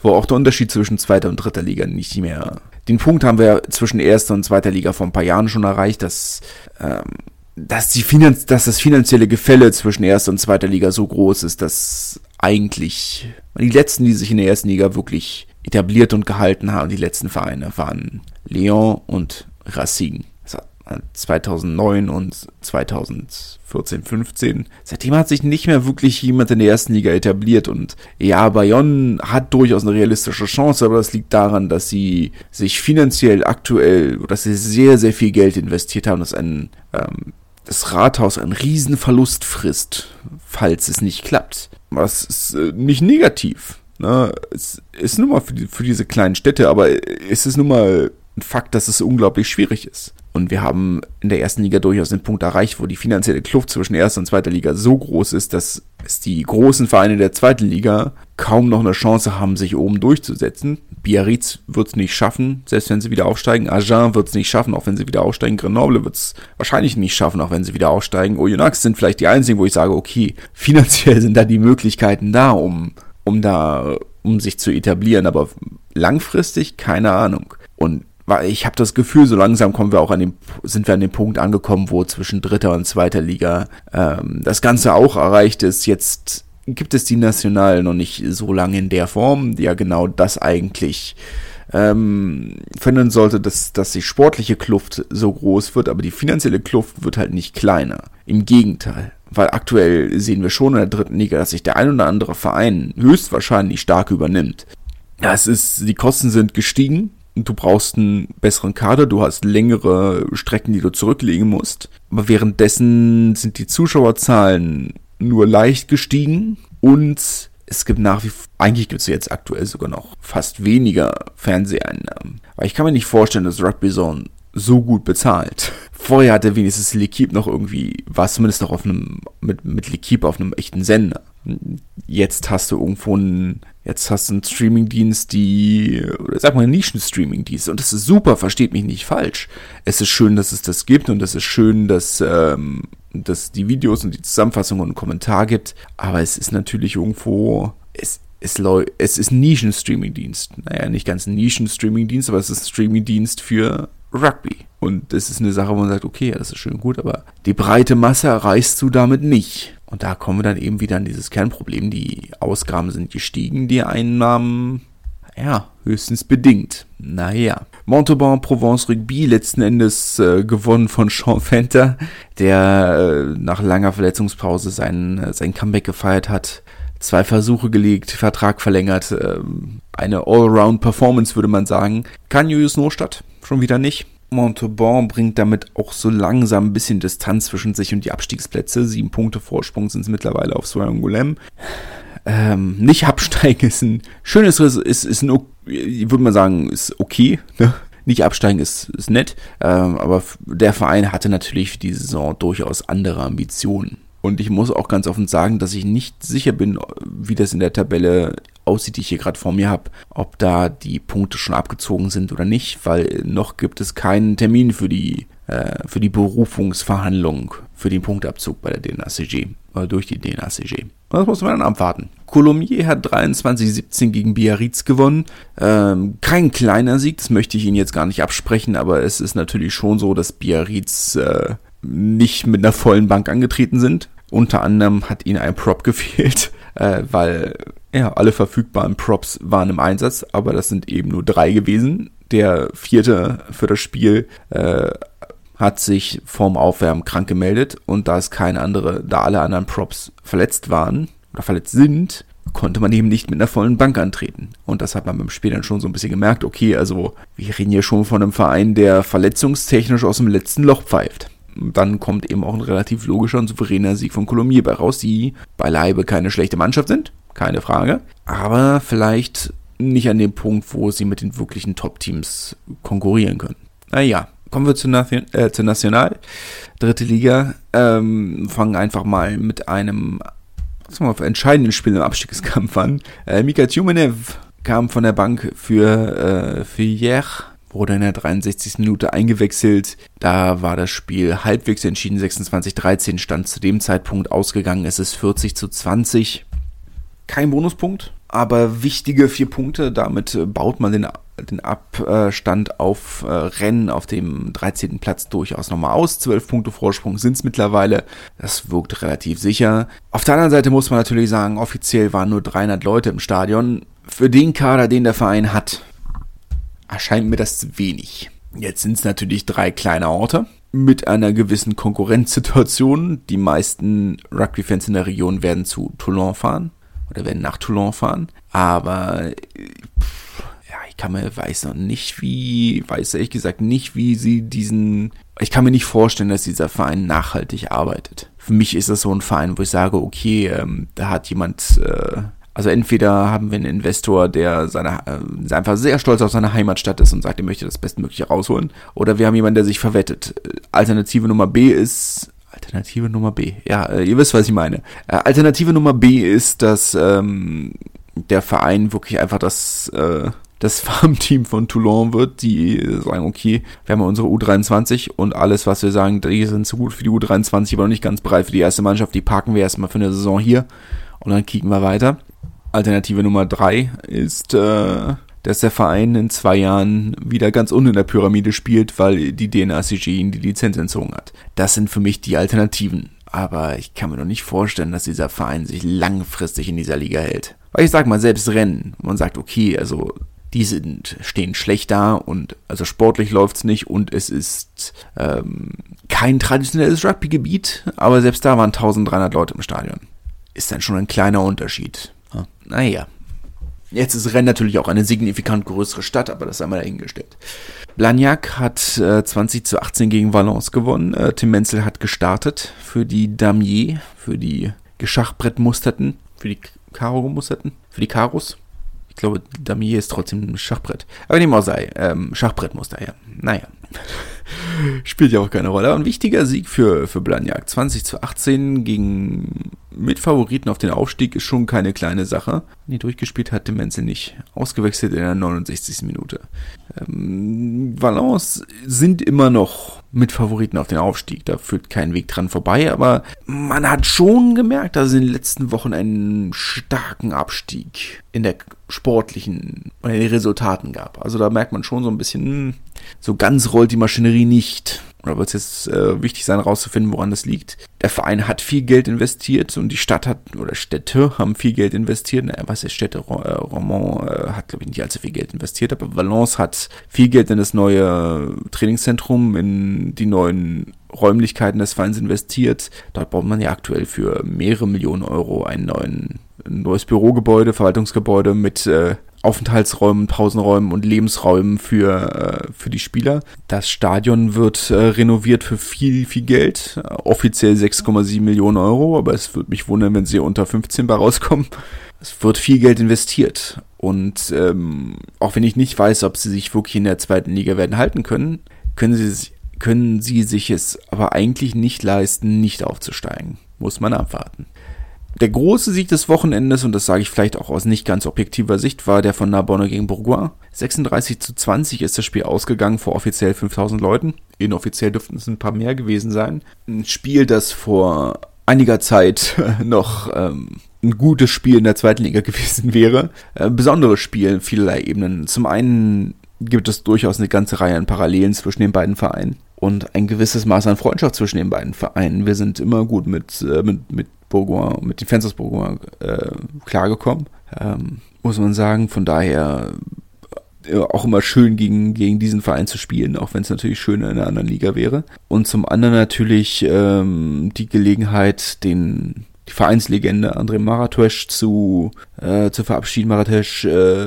wo auch der Unterschied zwischen zweiter und dritter Liga nicht mehr den Punkt haben wir zwischen erster und zweiter Liga vor ein paar Jahren schon erreicht, dass, ähm, dass, die Finanz dass das finanzielle Gefälle zwischen erster und zweiter Liga so groß ist, dass eigentlich die letzten, die sich in der ersten Liga wirklich etabliert und gehalten haben, die letzten Vereine waren Lyon und Racing. 2009 und 2014, 15. Seitdem hat sich nicht mehr wirklich jemand in der ersten Liga etabliert und ja, Bayonne hat durchaus eine realistische Chance, aber das liegt daran, dass sie sich finanziell aktuell, dass sie sehr, sehr viel Geld investiert haben, dass ein, ähm, das Rathaus einen Riesenverlust frisst, falls es nicht klappt. Was ist äh, nicht negativ. Ne? Es ist nun mal für, die, für diese kleinen Städte, aber es ist nun mal ein Fakt, dass es unglaublich schwierig ist. Und wir haben in der ersten Liga durchaus den Punkt erreicht, wo die finanzielle Kluft zwischen erster und zweiter Liga so groß ist, dass es die großen Vereine der zweiten Liga kaum noch eine Chance haben, sich oben durchzusetzen. Biarritz wird es nicht schaffen, selbst wenn sie wieder aufsteigen. Agen wird es nicht schaffen, auch wenn sie wieder aufsteigen. Grenoble wird es wahrscheinlich nicht schaffen, auch wenn sie wieder aufsteigen. Oyonnax sind vielleicht die einzigen, wo ich sage, okay, finanziell sind da die Möglichkeiten da, um, um da, um sich zu etablieren, aber langfristig keine Ahnung. Und weil ich habe das Gefühl, so langsam kommen wir auch an dem, sind wir an dem Punkt angekommen, wo zwischen dritter und zweiter Liga ähm, das Ganze auch erreicht ist. Jetzt gibt es die National noch nicht so lange in der Form, die ja genau das eigentlich ähm, finden sollte, dass, dass die sportliche Kluft so groß wird, aber die finanzielle Kluft wird halt nicht kleiner. Im Gegenteil. Weil aktuell sehen wir schon in der dritten Liga, dass sich der ein oder andere Verein höchstwahrscheinlich stark übernimmt. Das ist, die Kosten sind gestiegen, du brauchst einen besseren Kader, du hast längere Strecken, die du zurücklegen musst. Aber währenddessen sind die Zuschauerzahlen nur leicht gestiegen und es gibt nach wie vor, eigentlich gibt es jetzt aktuell sogar noch fast weniger Fernseheinnahmen. Weil ich kann mir nicht vorstellen, dass Rugby Zone so gut bezahlt. Vorher hatte wenigstens L'Equipe noch irgendwie, war zumindest noch auf einem, mit, mit L'Equipe auf einem echten Sender. Jetzt hast du irgendwo einen, jetzt hast du einen Streamingdienst, die, oder sag mal einen Nischen-Streamingdienst. Und das ist super, versteht mich nicht falsch. Es ist schön, dass es das gibt und es ist schön, dass, ähm, dass die Videos und die Zusammenfassung und einen Kommentar gibt. Aber es ist natürlich irgendwo, es, es, es ist ein Nischen-Streamingdienst. Naja, nicht ganz ein Nischen-Streamingdienst, aber es ist ein Streamingdienst für Rugby. Und das ist eine Sache, wo man sagt, okay, das ist schön gut, aber die breite Masse erreichst du damit nicht. Und da kommen wir dann eben wieder an dieses Kernproblem. Die Ausgaben sind gestiegen, die Einnahmen, ja, höchstens bedingt. Naja. Montauban Provence Rugby letzten Endes äh, gewonnen von Sean Fenter, der äh, nach langer Verletzungspause sein, äh, sein Comeback gefeiert hat. Zwei Versuche gelegt, Vertrag verlängert, äh, eine Allround-Performance würde man sagen. Kann Julius Nostadt schon wieder nicht. Montauban bringt damit auch so langsam ein bisschen Distanz zwischen sich und die Abstiegsplätze. Sieben Punkte Vorsprung sind es mittlerweile auf Soyangulem. Ähm, nicht absteigen ist ein schönes, ist, ist ein, würde mal sagen, ist okay. Ne? Nicht absteigen ist, ist nett. Ähm, aber der Verein hatte natürlich für die Saison durchaus andere Ambitionen. Und ich muss auch ganz offen sagen, dass ich nicht sicher bin, wie das in der Tabelle aussieht, die ich hier gerade vor mir habe, ob da die Punkte schon abgezogen sind oder nicht, weil noch gibt es keinen Termin für die, äh, für die Berufungsverhandlung für den Punktabzug bei der DNACG, oder durch die DNACG. Das muss man dann abwarten. Colomier hat 23-17 gegen Biarritz gewonnen. Ähm, kein kleiner Sieg, das möchte ich Ihnen jetzt gar nicht absprechen, aber es ist natürlich schon so, dass Biarritz äh, nicht mit einer vollen Bank angetreten sind. Unter anderem hat ihnen ein Prop gefehlt, äh, weil ja, alle verfügbaren Props waren im Einsatz, aber das sind eben nur drei gewesen. Der vierte für das Spiel äh, hat sich vorm Aufwärmen krank gemeldet und da es keine andere, da alle anderen Props verletzt waren oder verletzt sind, konnte man eben nicht mit einer vollen Bank antreten. Und das hat man beim Spiel dann schon so ein bisschen gemerkt, okay, also wir reden hier schon von einem Verein, der verletzungstechnisch aus dem letzten Loch pfeift dann kommt eben auch ein relativ logischer und souveräner Sieg von Colomiers bei raus, die beileibe keine schlechte Mannschaft sind, keine Frage, aber vielleicht nicht an dem Punkt, wo sie mit den wirklichen Top-Teams konkurrieren können. Naja, kommen wir zu, Nation, äh, zur National, dritte Liga, ähm, fangen einfach mal mit einem was mal, entscheidenden Spiel im Abstiegskampf an. Äh, Mika Tjumenev kam von der Bank für, äh, für Hier wurde in der 63. Minute eingewechselt. Da war das Spiel halbwegs entschieden. 26-13 stand zu dem Zeitpunkt ausgegangen. Es ist 40 zu 20. Kein Bonuspunkt, aber wichtige vier Punkte. Damit baut man den, den Abstand auf äh, Rennen auf dem 13. Platz durchaus nochmal aus. 12 Punkte Vorsprung sind es mittlerweile. Das wirkt relativ sicher. Auf der anderen Seite muss man natürlich sagen, offiziell waren nur 300 Leute im Stadion. Für den Kader, den der Verein hat, erscheint mir das wenig. Jetzt sind es natürlich drei kleine Orte mit einer gewissen Konkurrenzsituation. Die meisten Rugby-Fans in der Region werden zu Toulon fahren oder werden nach Toulon fahren. Aber ja, ich kann mir weiß noch nicht, wie, weiß ehrlich gesagt nicht, wie sie diesen. Ich kann mir nicht vorstellen, dass dieser Verein nachhaltig arbeitet. Für mich ist das so ein Verein, wo ich sage, okay, ähm, da hat jemand äh, also entweder haben wir einen Investor, der seine, äh, einfach sehr stolz auf seine Heimatstadt ist und sagt, er möchte das Bestmögliche rausholen, oder wir haben jemanden, der sich verwettet. Alternative Nummer B ist Alternative Nummer B. Ja, äh, ihr wisst, was ich meine. Äh, Alternative Nummer B ist, dass ähm, der Verein wirklich einfach das äh, das Farmteam von Toulon wird, die sagen, okay, wir haben unsere U23 und alles, was wir sagen, die sind zu gut für die U23, aber noch nicht ganz bereit für die erste Mannschaft, die parken wir erstmal für eine Saison hier und dann kicken wir weiter. Alternative Nummer drei ist, äh, dass der Verein in zwei Jahren wieder ganz unten in der Pyramide spielt, weil die DNACG ihn die Lizenz entzogen hat. Das sind für mich die Alternativen. Aber ich kann mir doch nicht vorstellen, dass dieser Verein sich langfristig in dieser Liga hält. Weil ich sag mal, selbst Rennen, man sagt, okay, also die sind, stehen schlecht da und also sportlich läuft's nicht und es ist ähm, kein traditionelles Rugby-Gebiet, aber selbst da waren 1300 Leute im Stadion. Ist dann schon ein kleiner Unterschied. Naja. Jetzt ist Rennes natürlich auch eine signifikant größere Stadt, aber das wir dahingestellt. Blagnac hat äh, 20 zu 18 gegen Valence gewonnen. Äh, Tim Menzel hat gestartet für die Damier, für die Geschachbrettmusterten, für die Karo-gemusterten, für die Karos. Ich glaube, Damier ist trotzdem ein Schachbrett. Aber dem auch sei, ähm, Schachbrettmuster, ja. Naja. Spielt ja auch keine Rolle. Ein wichtiger Sieg für, für Blagnac. 20 zu 18 gegen Mitfavoriten auf den Aufstieg ist schon keine kleine Sache. Nee, durchgespielt hat Menzel nicht. Ausgewechselt in der 69. Minute. Ähm, Valence sind immer noch Mitfavoriten auf den Aufstieg. Da führt kein Weg dran vorbei. Aber man hat schon gemerkt, dass es in den letzten Wochen einen starken Abstieg in der sportlichen, in den Resultaten gab. Also da merkt man schon so ein bisschen, hm, so ganz rollt die Maschinerie nicht. Oder wird es jetzt äh, wichtig sein, herauszufinden, woran das liegt. Der Verein hat viel Geld investiert und die Stadt hat, oder Städte haben viel Geld investiert. Naja, was ist Städte? Äh, Romand äh, hat, glaube ich, nicht allzu viel Geld investiert, aber Valence hat viel Geld in das neue Trainingszentrum, in die neuen Räumlichkeiten des Vereins investiert. Dort baut man ja aktuell für mehrere Millionen Euro einen neuen ein neues Bürogebäude, Verwaltungsgebäude mit äh, Aufenthaltsräumen, Pausenräumen und Lebensräumen für, äh, für die Spieler. Das Stadion wird äh, renoviert für viel, viel Geld. Offiziell 6,7 Millionen Euro, aber es würde mich wundern, wenn sie unter 15 bei rauskommen. Es wird viel Geld investiert. Und ähm, auch wenn ich nicht weiß, ob sie sich wirklich in der zweiten Liga werden halten können, können sie, können sie sich es aber eigentlich nicht leisten, nicht aufzusteigen. Muss man abwarten. Der große Sieg des Wochenendes, und das sage ich vielleicht auch aus nicht ganz objektiver Sicht, war der von Narbonne gegen Bourgoin. 36 zu 20 ist das Spiel ausgegangen vor offiziell 5000 Leuten. Inoffiziell dürften es ein paar mehr gewesen sein. Ein Spiel, das vor einiger Zeit noch ähm, ein gutes Spiel in der zweiten Liga gewesen wäre. Äh, besonderes Spiel in vielerlei Ebenen. Zum einen gibt es durchaus eine ganze Reihe an Parallelen zwischen den beiden Vereinen und ein gewisses Maß an Freundschaft zwischen den beiden Vereinen. Wir sind immer gut mit, äh, mit, mit Bourgoin, mit den Fans aus Bourgoin äh, klargekommen, ähm, muss man sagen. Von daher äh, auch immer schön gegen, gegen diesen Verein zu spielen, auch wenn es natürlich schön in einer anderen Liga wäre. Und zum anderen natürlich ähm, die Gelegenheit, den die Vereinslegende André Maratesch zu, äh, zu verabschieden. Maratesch, äh,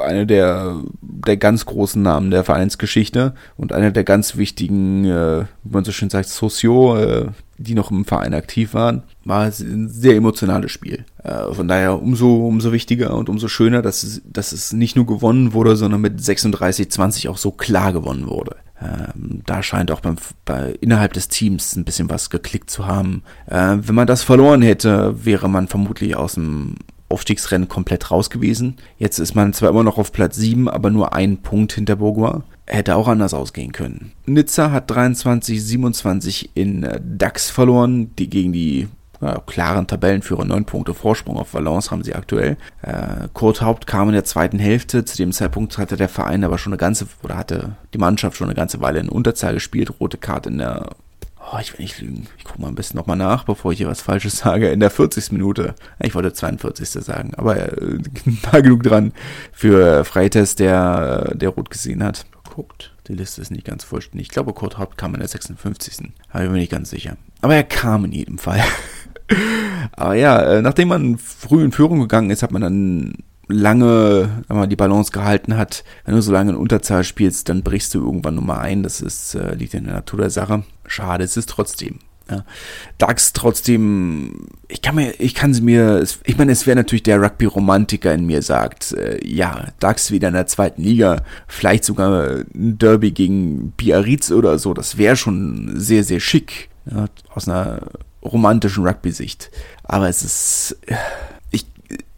einer der, der ganz großen Namen der Vereinsgeschichte und einer der ganz wichtigen, äh, wie man so schön sagt, Socio, äh, die noch im Verein aktiv waren, war ein sehr emotionales Spiel. Äh, von daher umso, umso wichtiger und umso schöner, dass es, dass es nicht nur gewonnen wurde, sondern mit 36-20 auch so klar gewonnen wurde. Ähm, da scheint auch beim, bei, innerhalb des Teams ein bisschen was geklickt zu haben. Äh, wenn man das verloren hätte, wäre man vermutlich aus dem Aufstiegsrennen komplett raus gewesen. Jetzt ist man zwar immer noch auf Platz 7, aber nur ein Punkt hinter Bourgoin. Hätte auch anders ausgehen können. Nizza hat 23-27 in äh, DAX verloren, die gegen die ja, klaren Tabellenführer, neun Punkte Vorsprung auf Valence haben sie aktuell. Äh, Kurt Haupt kam in der zweiten Hälfte. Zu dem Zeitpunkt hatte der Verein aber schon eine ganze, oder hatte die Mannschaft schon eine ganze Weile in Unterzahl gespielt. Rote Karte in der, oh, ich will nicht lügen. Ich gucke mal ein bisschen nochmal nach, bevor ich hier was Falsches sage. In der 40. Minute. Ich wollte 42. sagen, aber äh, nah genug dran für Freites, der, der rot gesehen hat. Guckt. Die Liste ist nicht ganz vollständig. Ich glaube, Kurt Haupt kam in der 56. Aber ich bin mir nicht ganz sicher. Aber er kam in jedem Fall. Aber ja, äh, nachdem man früh in Führung gegangen ist, hat man dann lange, wenn man die Balance gehalten hat, wenn du so lange in Unterzahl spielst, dann brichst du irgendwann Nummer ein. Das ist, äh, liegt in der Natur der Sache. Schade ist es trotzdem. Ja. DAX trotzdem, ich kann mir, ich kann sie mir, ich meine, es wäre natürlich der Rugby-Romantiker in mir sagt, äh, ja, DAX wieder in der zweiten Liga, vielleicht sogar ein Derby gegen Biarritz oder so, das wäre schon sehr, sehr schick, ja, aus einer romantischen Rugby-Sicht. Aber es ist,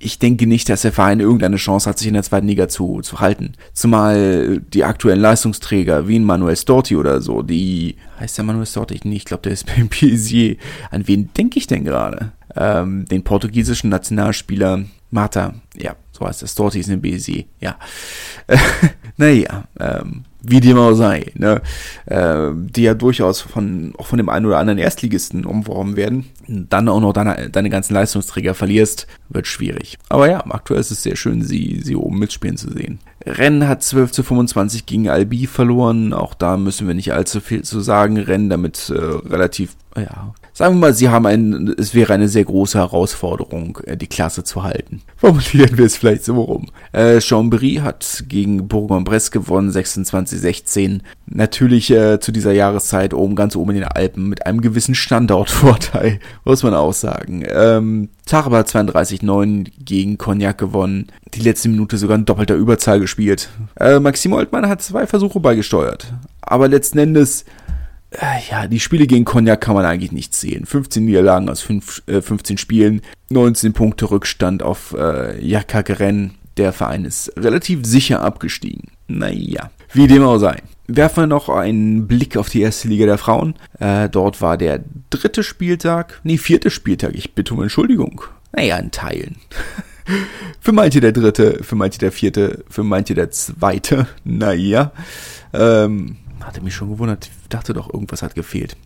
ich, denke nicht, dass der Verein irgendeine Chance hat, sich in der zweiten Liga zu, zu halten. Zumal die aktuellen Leistungsträger, wie ein Manuel Storti oder so, die, heißt der Manuel Storti? Nee, ich glaube, der ist beim PSG. An wen denke ich denn gerade? Ähm, den portugiesischen Nationalspieler Marta, ja, so heißt der Storti ist ein BSI, ja. naja, ähm, wie dem auch sei, ne, äh, die ja durchaus von, auch von dem einen oder anderen Erstligisten umworben werden, dann auch noch deine, deine ganzen Leistungsträger verlierst, wird schwierig. Aber ja, aktuell ist es sehr schön, sie, sie oben mitspielen zu sehen. Rennen hat 12 zu 25 gegen Albi verloren, auch da müssen wir nicht allzu viel zu sagen. Rennen damit äh, relativ, ja, Sagen wir mal, sie haben ein, es wäre eine sehr große Herausforderung, äh, die Klasse zu halten. Formulieren wir es vielleicht so rum. Äh, Chambry hat gegen Bourg-en-Bresse gewonnen, 26-16. Natürlich äh, zu dieser Jahreszeit oben, ganz oben in den Alpen, mit einem gewissen Standortvorteil, muss man auch sagen. Ähm, Taraba 32-9 gegen Cognac gewonnen. Die letzte Minute sogar in doppelter Überzahl gespielt. Äh, Maxim Oltmann hat zwei Versuche beigesteuert. Aber letzten Endes, ja, die Spiele gegen Cognac kann man eigentlich nicht sehen. 15 Niederlagen aus 5, äh, 15 Spielen, 19 Punkte Rückstand auf äh, Jakageren. Der Verein ist relativ sicher abgestiegen. Naja, wie dem auch sei. Werfen wir noch einen Blick auf die erste Liga der Frauen. Äh, dort war der dritte Spieltag, nee, vierte Spieltag, ich bitte um Entschuldigung. Naja, in Teilen. für manche der dritte, für manche der vierte, für manche der zweite. Naja. Ähm, hatte mich schon gewundert. Ich dachte doch, irgendwas hat gefehlt.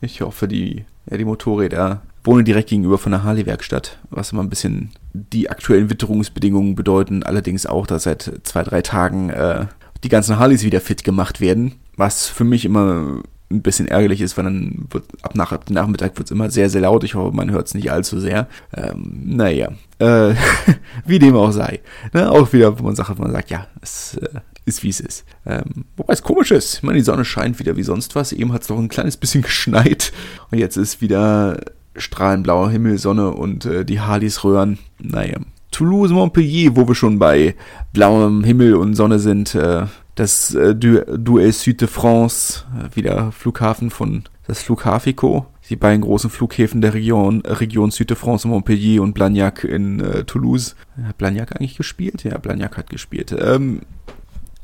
Ich hoffe, die, ja, die Motorräder wohnen direkt gegenüber von der Harley-Werkstatt, was immer ein bisschen die aktuellen Witterungsbedingungen bedeuten. Allerdings auch, dass seit zwei, drei Tagen äh, die ganzen Harleys wieder fit gemacht werden. Was für mich immer ein bisschen ärgerlich ist, weil dann wird ab nach, ab Nachmittag wird es immer sehr, sehr laut. Ich hoffe, man hört es nicht allzu sehr. Ähm, naja, äh, wie dem auch sei. Ne? Auch wieder, wo man sagt, man sagt, ja, es äh, ist wie es ist. Ähm, wobei es komisch ist. Ich meine, die Sonne scheint wieder wie sonst was. Eben hat es noch ein kleines bisschen geschneit. Und jetzt ist wieder strahlenblauer Himmel, Sonne und äh, die Harleys röhren. Naja. Toulouse, Montpellier, wo wir schon bei blauem Himmel und Sonne sind. Äh, das äh, Duel Sud de France, äh, wieder Flughafen von das Flughafico. Die beiden großen Flughäfen der Region, Region Sud de France, Montpellier und Blagnac in äh, Toulouse. Hat Blagnac eigentlich gespielt? Ja, Blagnac hat gespielt. Ähm,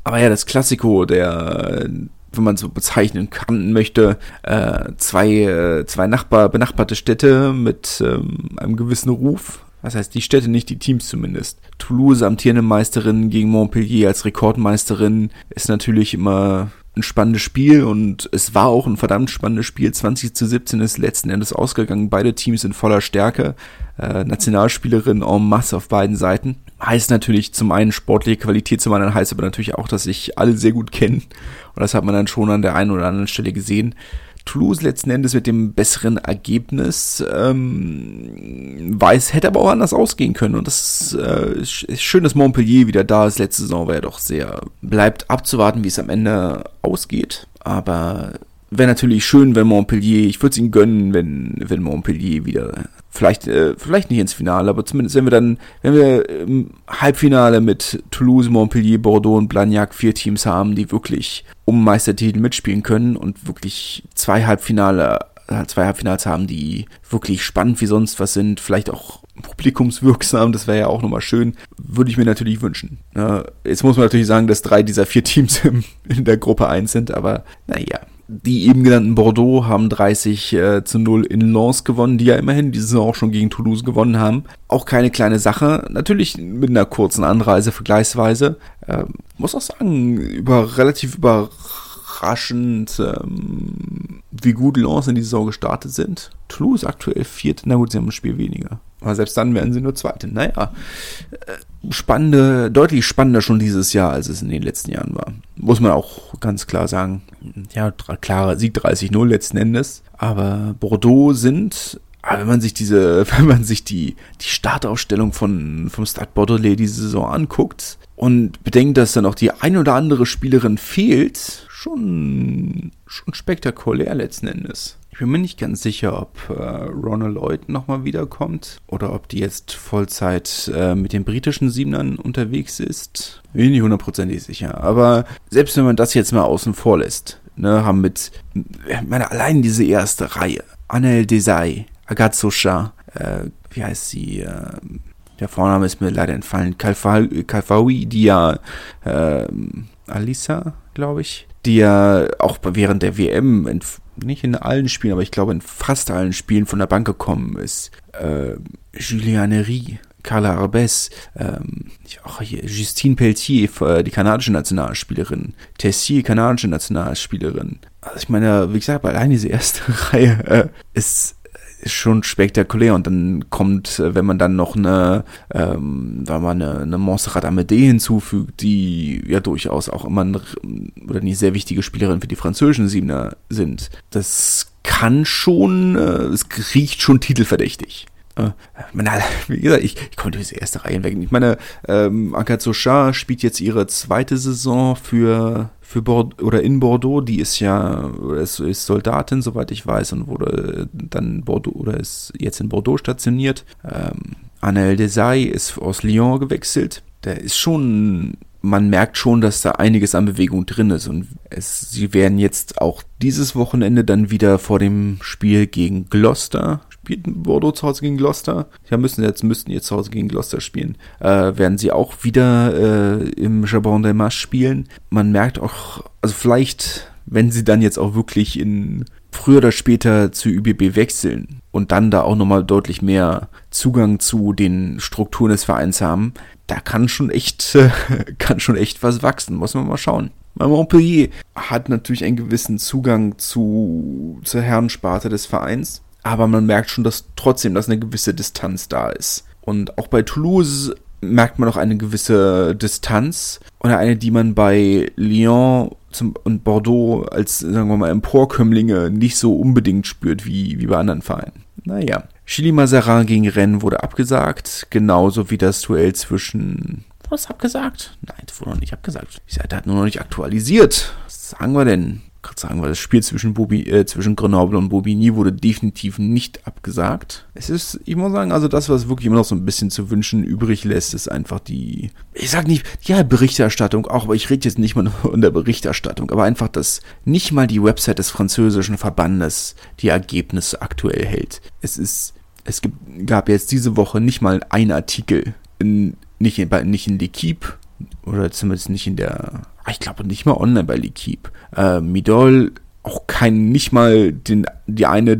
aber ja, das Klassiko der wenn man so bezeichnen kann, möchte, äh, zwei, äh, zwei Nachbar, benachbarte Städte mit ähm, einem gewissen Ruf. Was heißt die Städte, nicht die Teams zumindest. Toulouse, amtierende Meisterin gegen Montpellier als Rekordmeisterin, ist natürlich immer ein spannendes Spiel und es war auch ein verdammt spannendes Spiel. 20 zu 17 ist letzten Endes ausgegangen. Beide Teams in voller Stärke. Äh, Nationalspielerin en masse auf beiden Seiten. Heißt natürlich zum einen sportliche Qualität, zum anderen heißt aber natürlich auch, dass sich alle sehr gut kennen. Und das hat man dann schon an der einen oder anderen Stelle gesehen. Toulouse letzten Endes mit dem besseren Ergebnis ähm, weiß, hätte aber auch anders ausgehen können. Und das äh, ist schön, dass Montpellier wieder da ist. Letzte Saison war ja doch sehr. Bleibt abzuwarten, wie es am Ende ausgeht. Aber wäre natürlich schön, wenn Montpellier, ich würde es ihnen gönnen, wenn, wenn Montpellier wieder, vielleicht, äh, vielleicht nicht ins Finale, aber zumindest wenn wir dann, wenn wir im Halbfinale mit Toulouse, Montpellier, Bordeaux und Blagnac vier Teams haben, die wirklich um Meistertitel mitspielen können und wirklich zwei Halbfinale, äh, zwei Halbfinals haben, die wirklich spannend wie sonst was sind, vielleicht auch publikumswirksam, das wäre ja auch nochmal schön, würde ich mir natürlich wünschen. jetzt muss man natürlich sagen, dass drei dieser vier Teams in der Gruppe 1 sind, aber naja, die eben genannten Bordeaux haben 30 äh, zu 0 in Lens gewonnen, die ja immerhin diese Saison auch schon gegen Toulouse gewonnen haben. Auch keine kleine Sache. Natürlich mit einer kurzen Anreise vergleichsweise. Äh, muss auch sagen, über relativ überraschend, ähm, wie gut Lens in die Saison gestartet sind. Toulouse aktuell viert. Na gut, sie haben ein Spiel weniger. Aber selbst dann werden sie nur Zweite. Naja, äh, spannende, deutlich spannender schon dieses Jahr, als es in den letzten Jahren war. Muss man auch ganz klar sagen. Ja, klarer Sieg 30-0 letzten Endes. Aber Bordeaux sind aber wenn man sich diese, wenn man sich die, die Startaufstellung von, vom Stade Bordelais diese Saison anguckt und bedenkt, dass dann auch die ein oder andere Spielerin fehlt, schon, schon spektakulär letzten Endes. Ich bin mir nicht ganz sicher, ob äh, Ronald Lloyd nochmal wiederkommt oder ob die jetzt Vollzeit äh, mit den britischen Siebenern unterwegs ist. Bin nicht hundertprozentig sicher. Aber selbst wenn man das jetzt mal außen vor lässt, ne, haben mit, meine, allein diese erste Reihe, Anel Desai, Agathe äh, wie heißt sie, äh, der Vorname ist mir leider entfallen, Kalfawi, die ja, äh, Alisa, glaube ich, die ja auch während der WM nicht in allen Spielen, aber ich glaube in fast allen Spielen von der Bank gekommen ist. Äh, Juliane Rie, Carla Arbes, ähm, auch hier, Justine Pelletier, äh, die kanadische Nationalspielerin, Tessier, kanadische Nationalspielerin. Also ich meine, wie gesagt, allein diese erste Reihe äh, ist ist schon spektakulär und dann kommt, äh, wenn man dann noch eine, ähm, wenn man eine, eine Montserrat Amédée hinzufügt, die ja durchaus auch immer eine, oder eine sehr wichtige Spielerin für die französischen Siebener sind, das kann schon, äh, es riecht schon titelverdächtig. Äh, meine, wie gesagt, ich, ich konnte diese erste Reihe weg. Ich meine, ähm, Anka Sochar spielt jetzt ihre zweite Saison für, für Bordeaux oder in Bordeaux. Die ist ja, ist, ist Soldatin, soweit ich weiß, und wurde dann Bordeaux oder ist jetzt in Bordeaux stationiert. Ähm, Anel Desai ist aus Lyon gewechselt. Der ist schon man merkt schon, dass da einiges an Bewegung drin ist und es, sie werden jetzt auch dieses Wochenende dann wieder vor dem Spiel gegen Gloucester Bordeaux zu Hause gegen Gloucester. Ja, müssen jetzt müssten jetzt zu Hause gegen Gloucester spielen. Äh, werden sie auch wieder äh, im Jabon de Marche spielen. Man merkt auch, also vielleicht, wenn sie dann jetzt auch wirklich in früher oder später zu ÜBB wechseln und dann da auch nochmal deutlich mehr Zugang zu den Strukturen des Vereins haben, da kann schon echt, äh, kann schon echt was wachsen. Muss man mal schauen. Montpellier hat natürlich einen gewissen Zugang zu, zur Herrensparte des Vereins, aber man merkt schon, dass trotzdem, dass eine gewisse Distanz da ist. Und auch bei Toulouse merkt man auch eine gewisse Distanz oder eine, die man bei Lyon zum, und Bordeaux als, sagen wir mal, Emporkömmlinge nicht so unbedingt spürt wie, wie bei anderen Vereinen. Naja. Chili Mazarin gegen Rennes wurde abgesagt, genauso wie das Duell zwischen. Was abgesagt? Nein, das wurde noch nicht abgesagt. Die Seite hat nur noch nicht aktualisiert. Was sagen wir denn? Gerade sagen, weil das Spiel zwischen, Bobi, äh, zwischen Grenoble und Bobigny wurde definitiv nicht abgesagt. Es ist, ich muss sagen, also das, was wirklich immer noch so ein bisschen zu wünschen übrig lässt, ist einfach die, ich sag nicht, ja, Berichterstattung auch, aber ich rede jetzt nicht mal von der Berichterstattung, aber einfach, dass nicht mal die Website des französischen Verbandes die Ergebnisse aktuell hält. Es ist, es gibt, gab jetzt diese Woche nicht mal einen Artikel, in, nicht in, nicht in L'Equipe, oder zumindest nicht in der, ah, ich glaube nicht mal online bei L'Equipe. Äh, Midol auch kein, nicht mal den, die eine,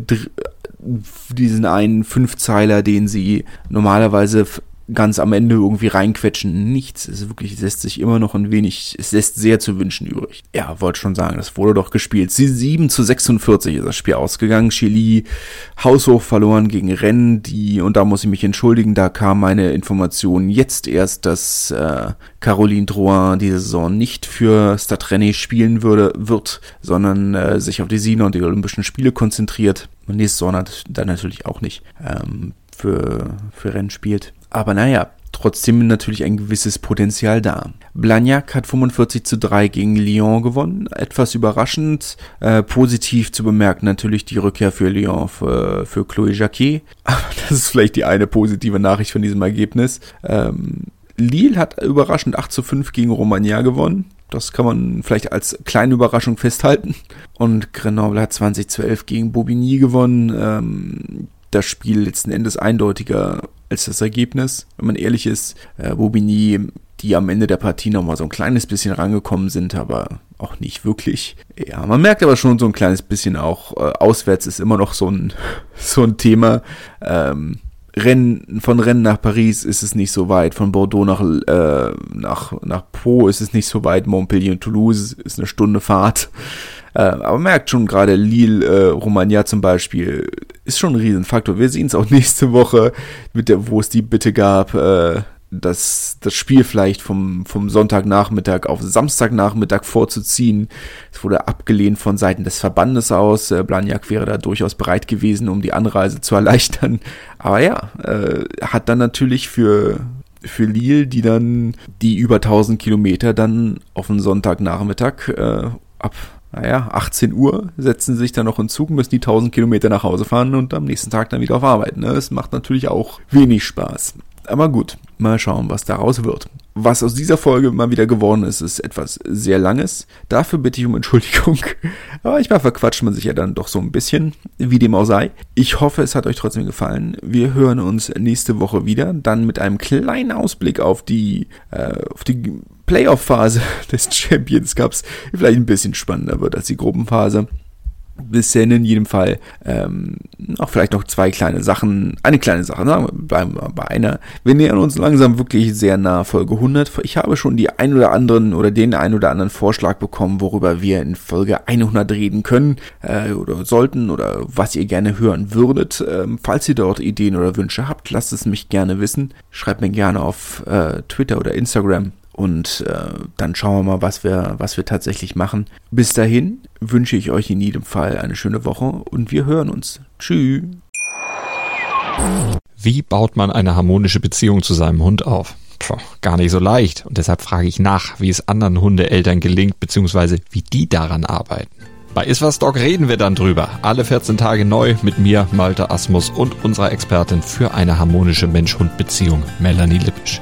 diesen einen Fünfzeiler, den sie normalerweise ganz am Ende irgendwie reinquetschen. Nichts. Es wirklich, lässt sich immer noch ein wenig, es lässt sehr zu wünschen übrig. Ja, wollte schon sagen, das wurde doch gespielt. Sie 7 zu 46 ist das Spiel ausgegangen. Chili haushoch verloren gegen Rennen, die, und da muss ich mich entschuldigen, da kam meine Information jetzt erst, dass äh, Caroline Drouin diese Saison nicht für Stade spielen würde, wird, sondern äh, sich auf die Sieger und die Olympischen Spiele konzentriert. Und nächste Saison hat dann natürlich auch nicht ähm, für, für Rennen spielt. Aber naja, trotzdem natürlich ein gewisses Potenzial da. Blagnac hat 45 zu 3 gegen Lyon gewonnen. Etwas überraschend. Äh, positiv zu bemerken natürlich die Rückkehr für Lyon für, für Chloé Jacquet. Aber das ist vielleicht die eine positive Nachricht von diesem Ergebnis. Ähm, Lille hat überraschend 8 zu 5 gegen Romagna gewonnen. Das kann man vielleicht als kleine Überraschung festhalten. Und Grenoble hat 20 zu 11 gegen Bobigny gewonnen. Ähm, das Spiel letzten Endes eindeutiger als das Ergebnis. Wenn man ehrlich ist, äh, Bobigny, die am Ende der Partie nochmal so ein kleines bisschen rangekommen sind, aber auch nicht wirklich. Ja, man merkt aber schon so ein kleines bisschen auch, äh, auswärts ist immer noch so ein, so ein Thema. Ähm, Rennen, von Rennen nach Paris ist es nicht so weit, von Bordeaux nach, äh, nach, nach Po ist es nicht so weit, Montpellier und Toulouse ist eine Stunde Fahrt. Äh, aber merkt schon gerade Lille, äh, Romagna zum Beispiel, ist schon ein Riesenfaktor. Wir sehen es auch nächste Woche, mit der, wo es die Bitte gab, äh, das, das Spiel vielleicht vom, vom Sonntagnachmittag auf Samstagnachmittag vorzuziehen. Es wurde abgelehnt von Seiten des Verbandes aus. Äh, Blagnac wäre da durchaus bereit gewesen, um die Anreise zu erleichtern. Aber ja, äh, hat dann natürlich für, für Lille, die dann die über 1000 Kilometer dann auf den Sonntagnachmittag äh, ab naja, 18 Uhr setzen sie sich dann noch in Zug, müssen die 1000 Kilometer nach Hause fahren und am nächsten Tag dann wieder auf Arbeit. Ne? Das macht natürlich auch wenig Spaß. Aber gut, mal schauen, was daraus wird. Was aus dieser Folge mal wieder geworden ist, ist etwas sehr Langes. Dafür bitte ich um Entschuldigung. Aber manchmal verquatscht man sich ja dann doch so ein bisschen, wie dem auch sei. Ich hoffe, es hat euch trotzdem gefallen. Wir hören uns nächste Woche wieder, dann mit einem kleinen Ausblick auf die, äh, auf die Playoff-Phase des Champions Cups. Vielleicht ein bisschen spannender wird als die Gruppenphase bisher in jedem Fall ähm, auch vielleicht noch zwei kleine Sachen, eine kleine Sache, sagen wir, bleiben wir bei einer. Wir nähern uns langsam wirklich sehr nah Folge 100. Ich habe schon die ein oder anderen oder den ein oder anderen Vorschlag bekommen, worüber wir in Folge 100 reden können äh, oder sollten oder was ihr gerne hören würdet. Ähm, falls ihr dort Ideen oder Wünsche habt, lasst es mich gerne wissen. Schreibt mir gerne auf äh, Twitter oder Instagram und äh, dann schauen wir mal, was wir, was wir tatsächlich machen. Bis dahin wünsche ich euch in jedem Fall eine schöne Woche und wir hören uns. Tschüss. Wie baut man eine harmonische Beziehung zu seinem Hund auf? Puh, gar nicht so leicht. Und deshalb frage ich nach, wie es anderen Hundeeltern gelingt, beziehungsweise wie die daran arbeiten. Bei Iswas Dog reden wir dann drüber. Alle 14 Tage neu mit mir, Malte Asmus und unserer Expertin für eine harmonische Mensch-Hund-Beziehung, Melanie Lippisch.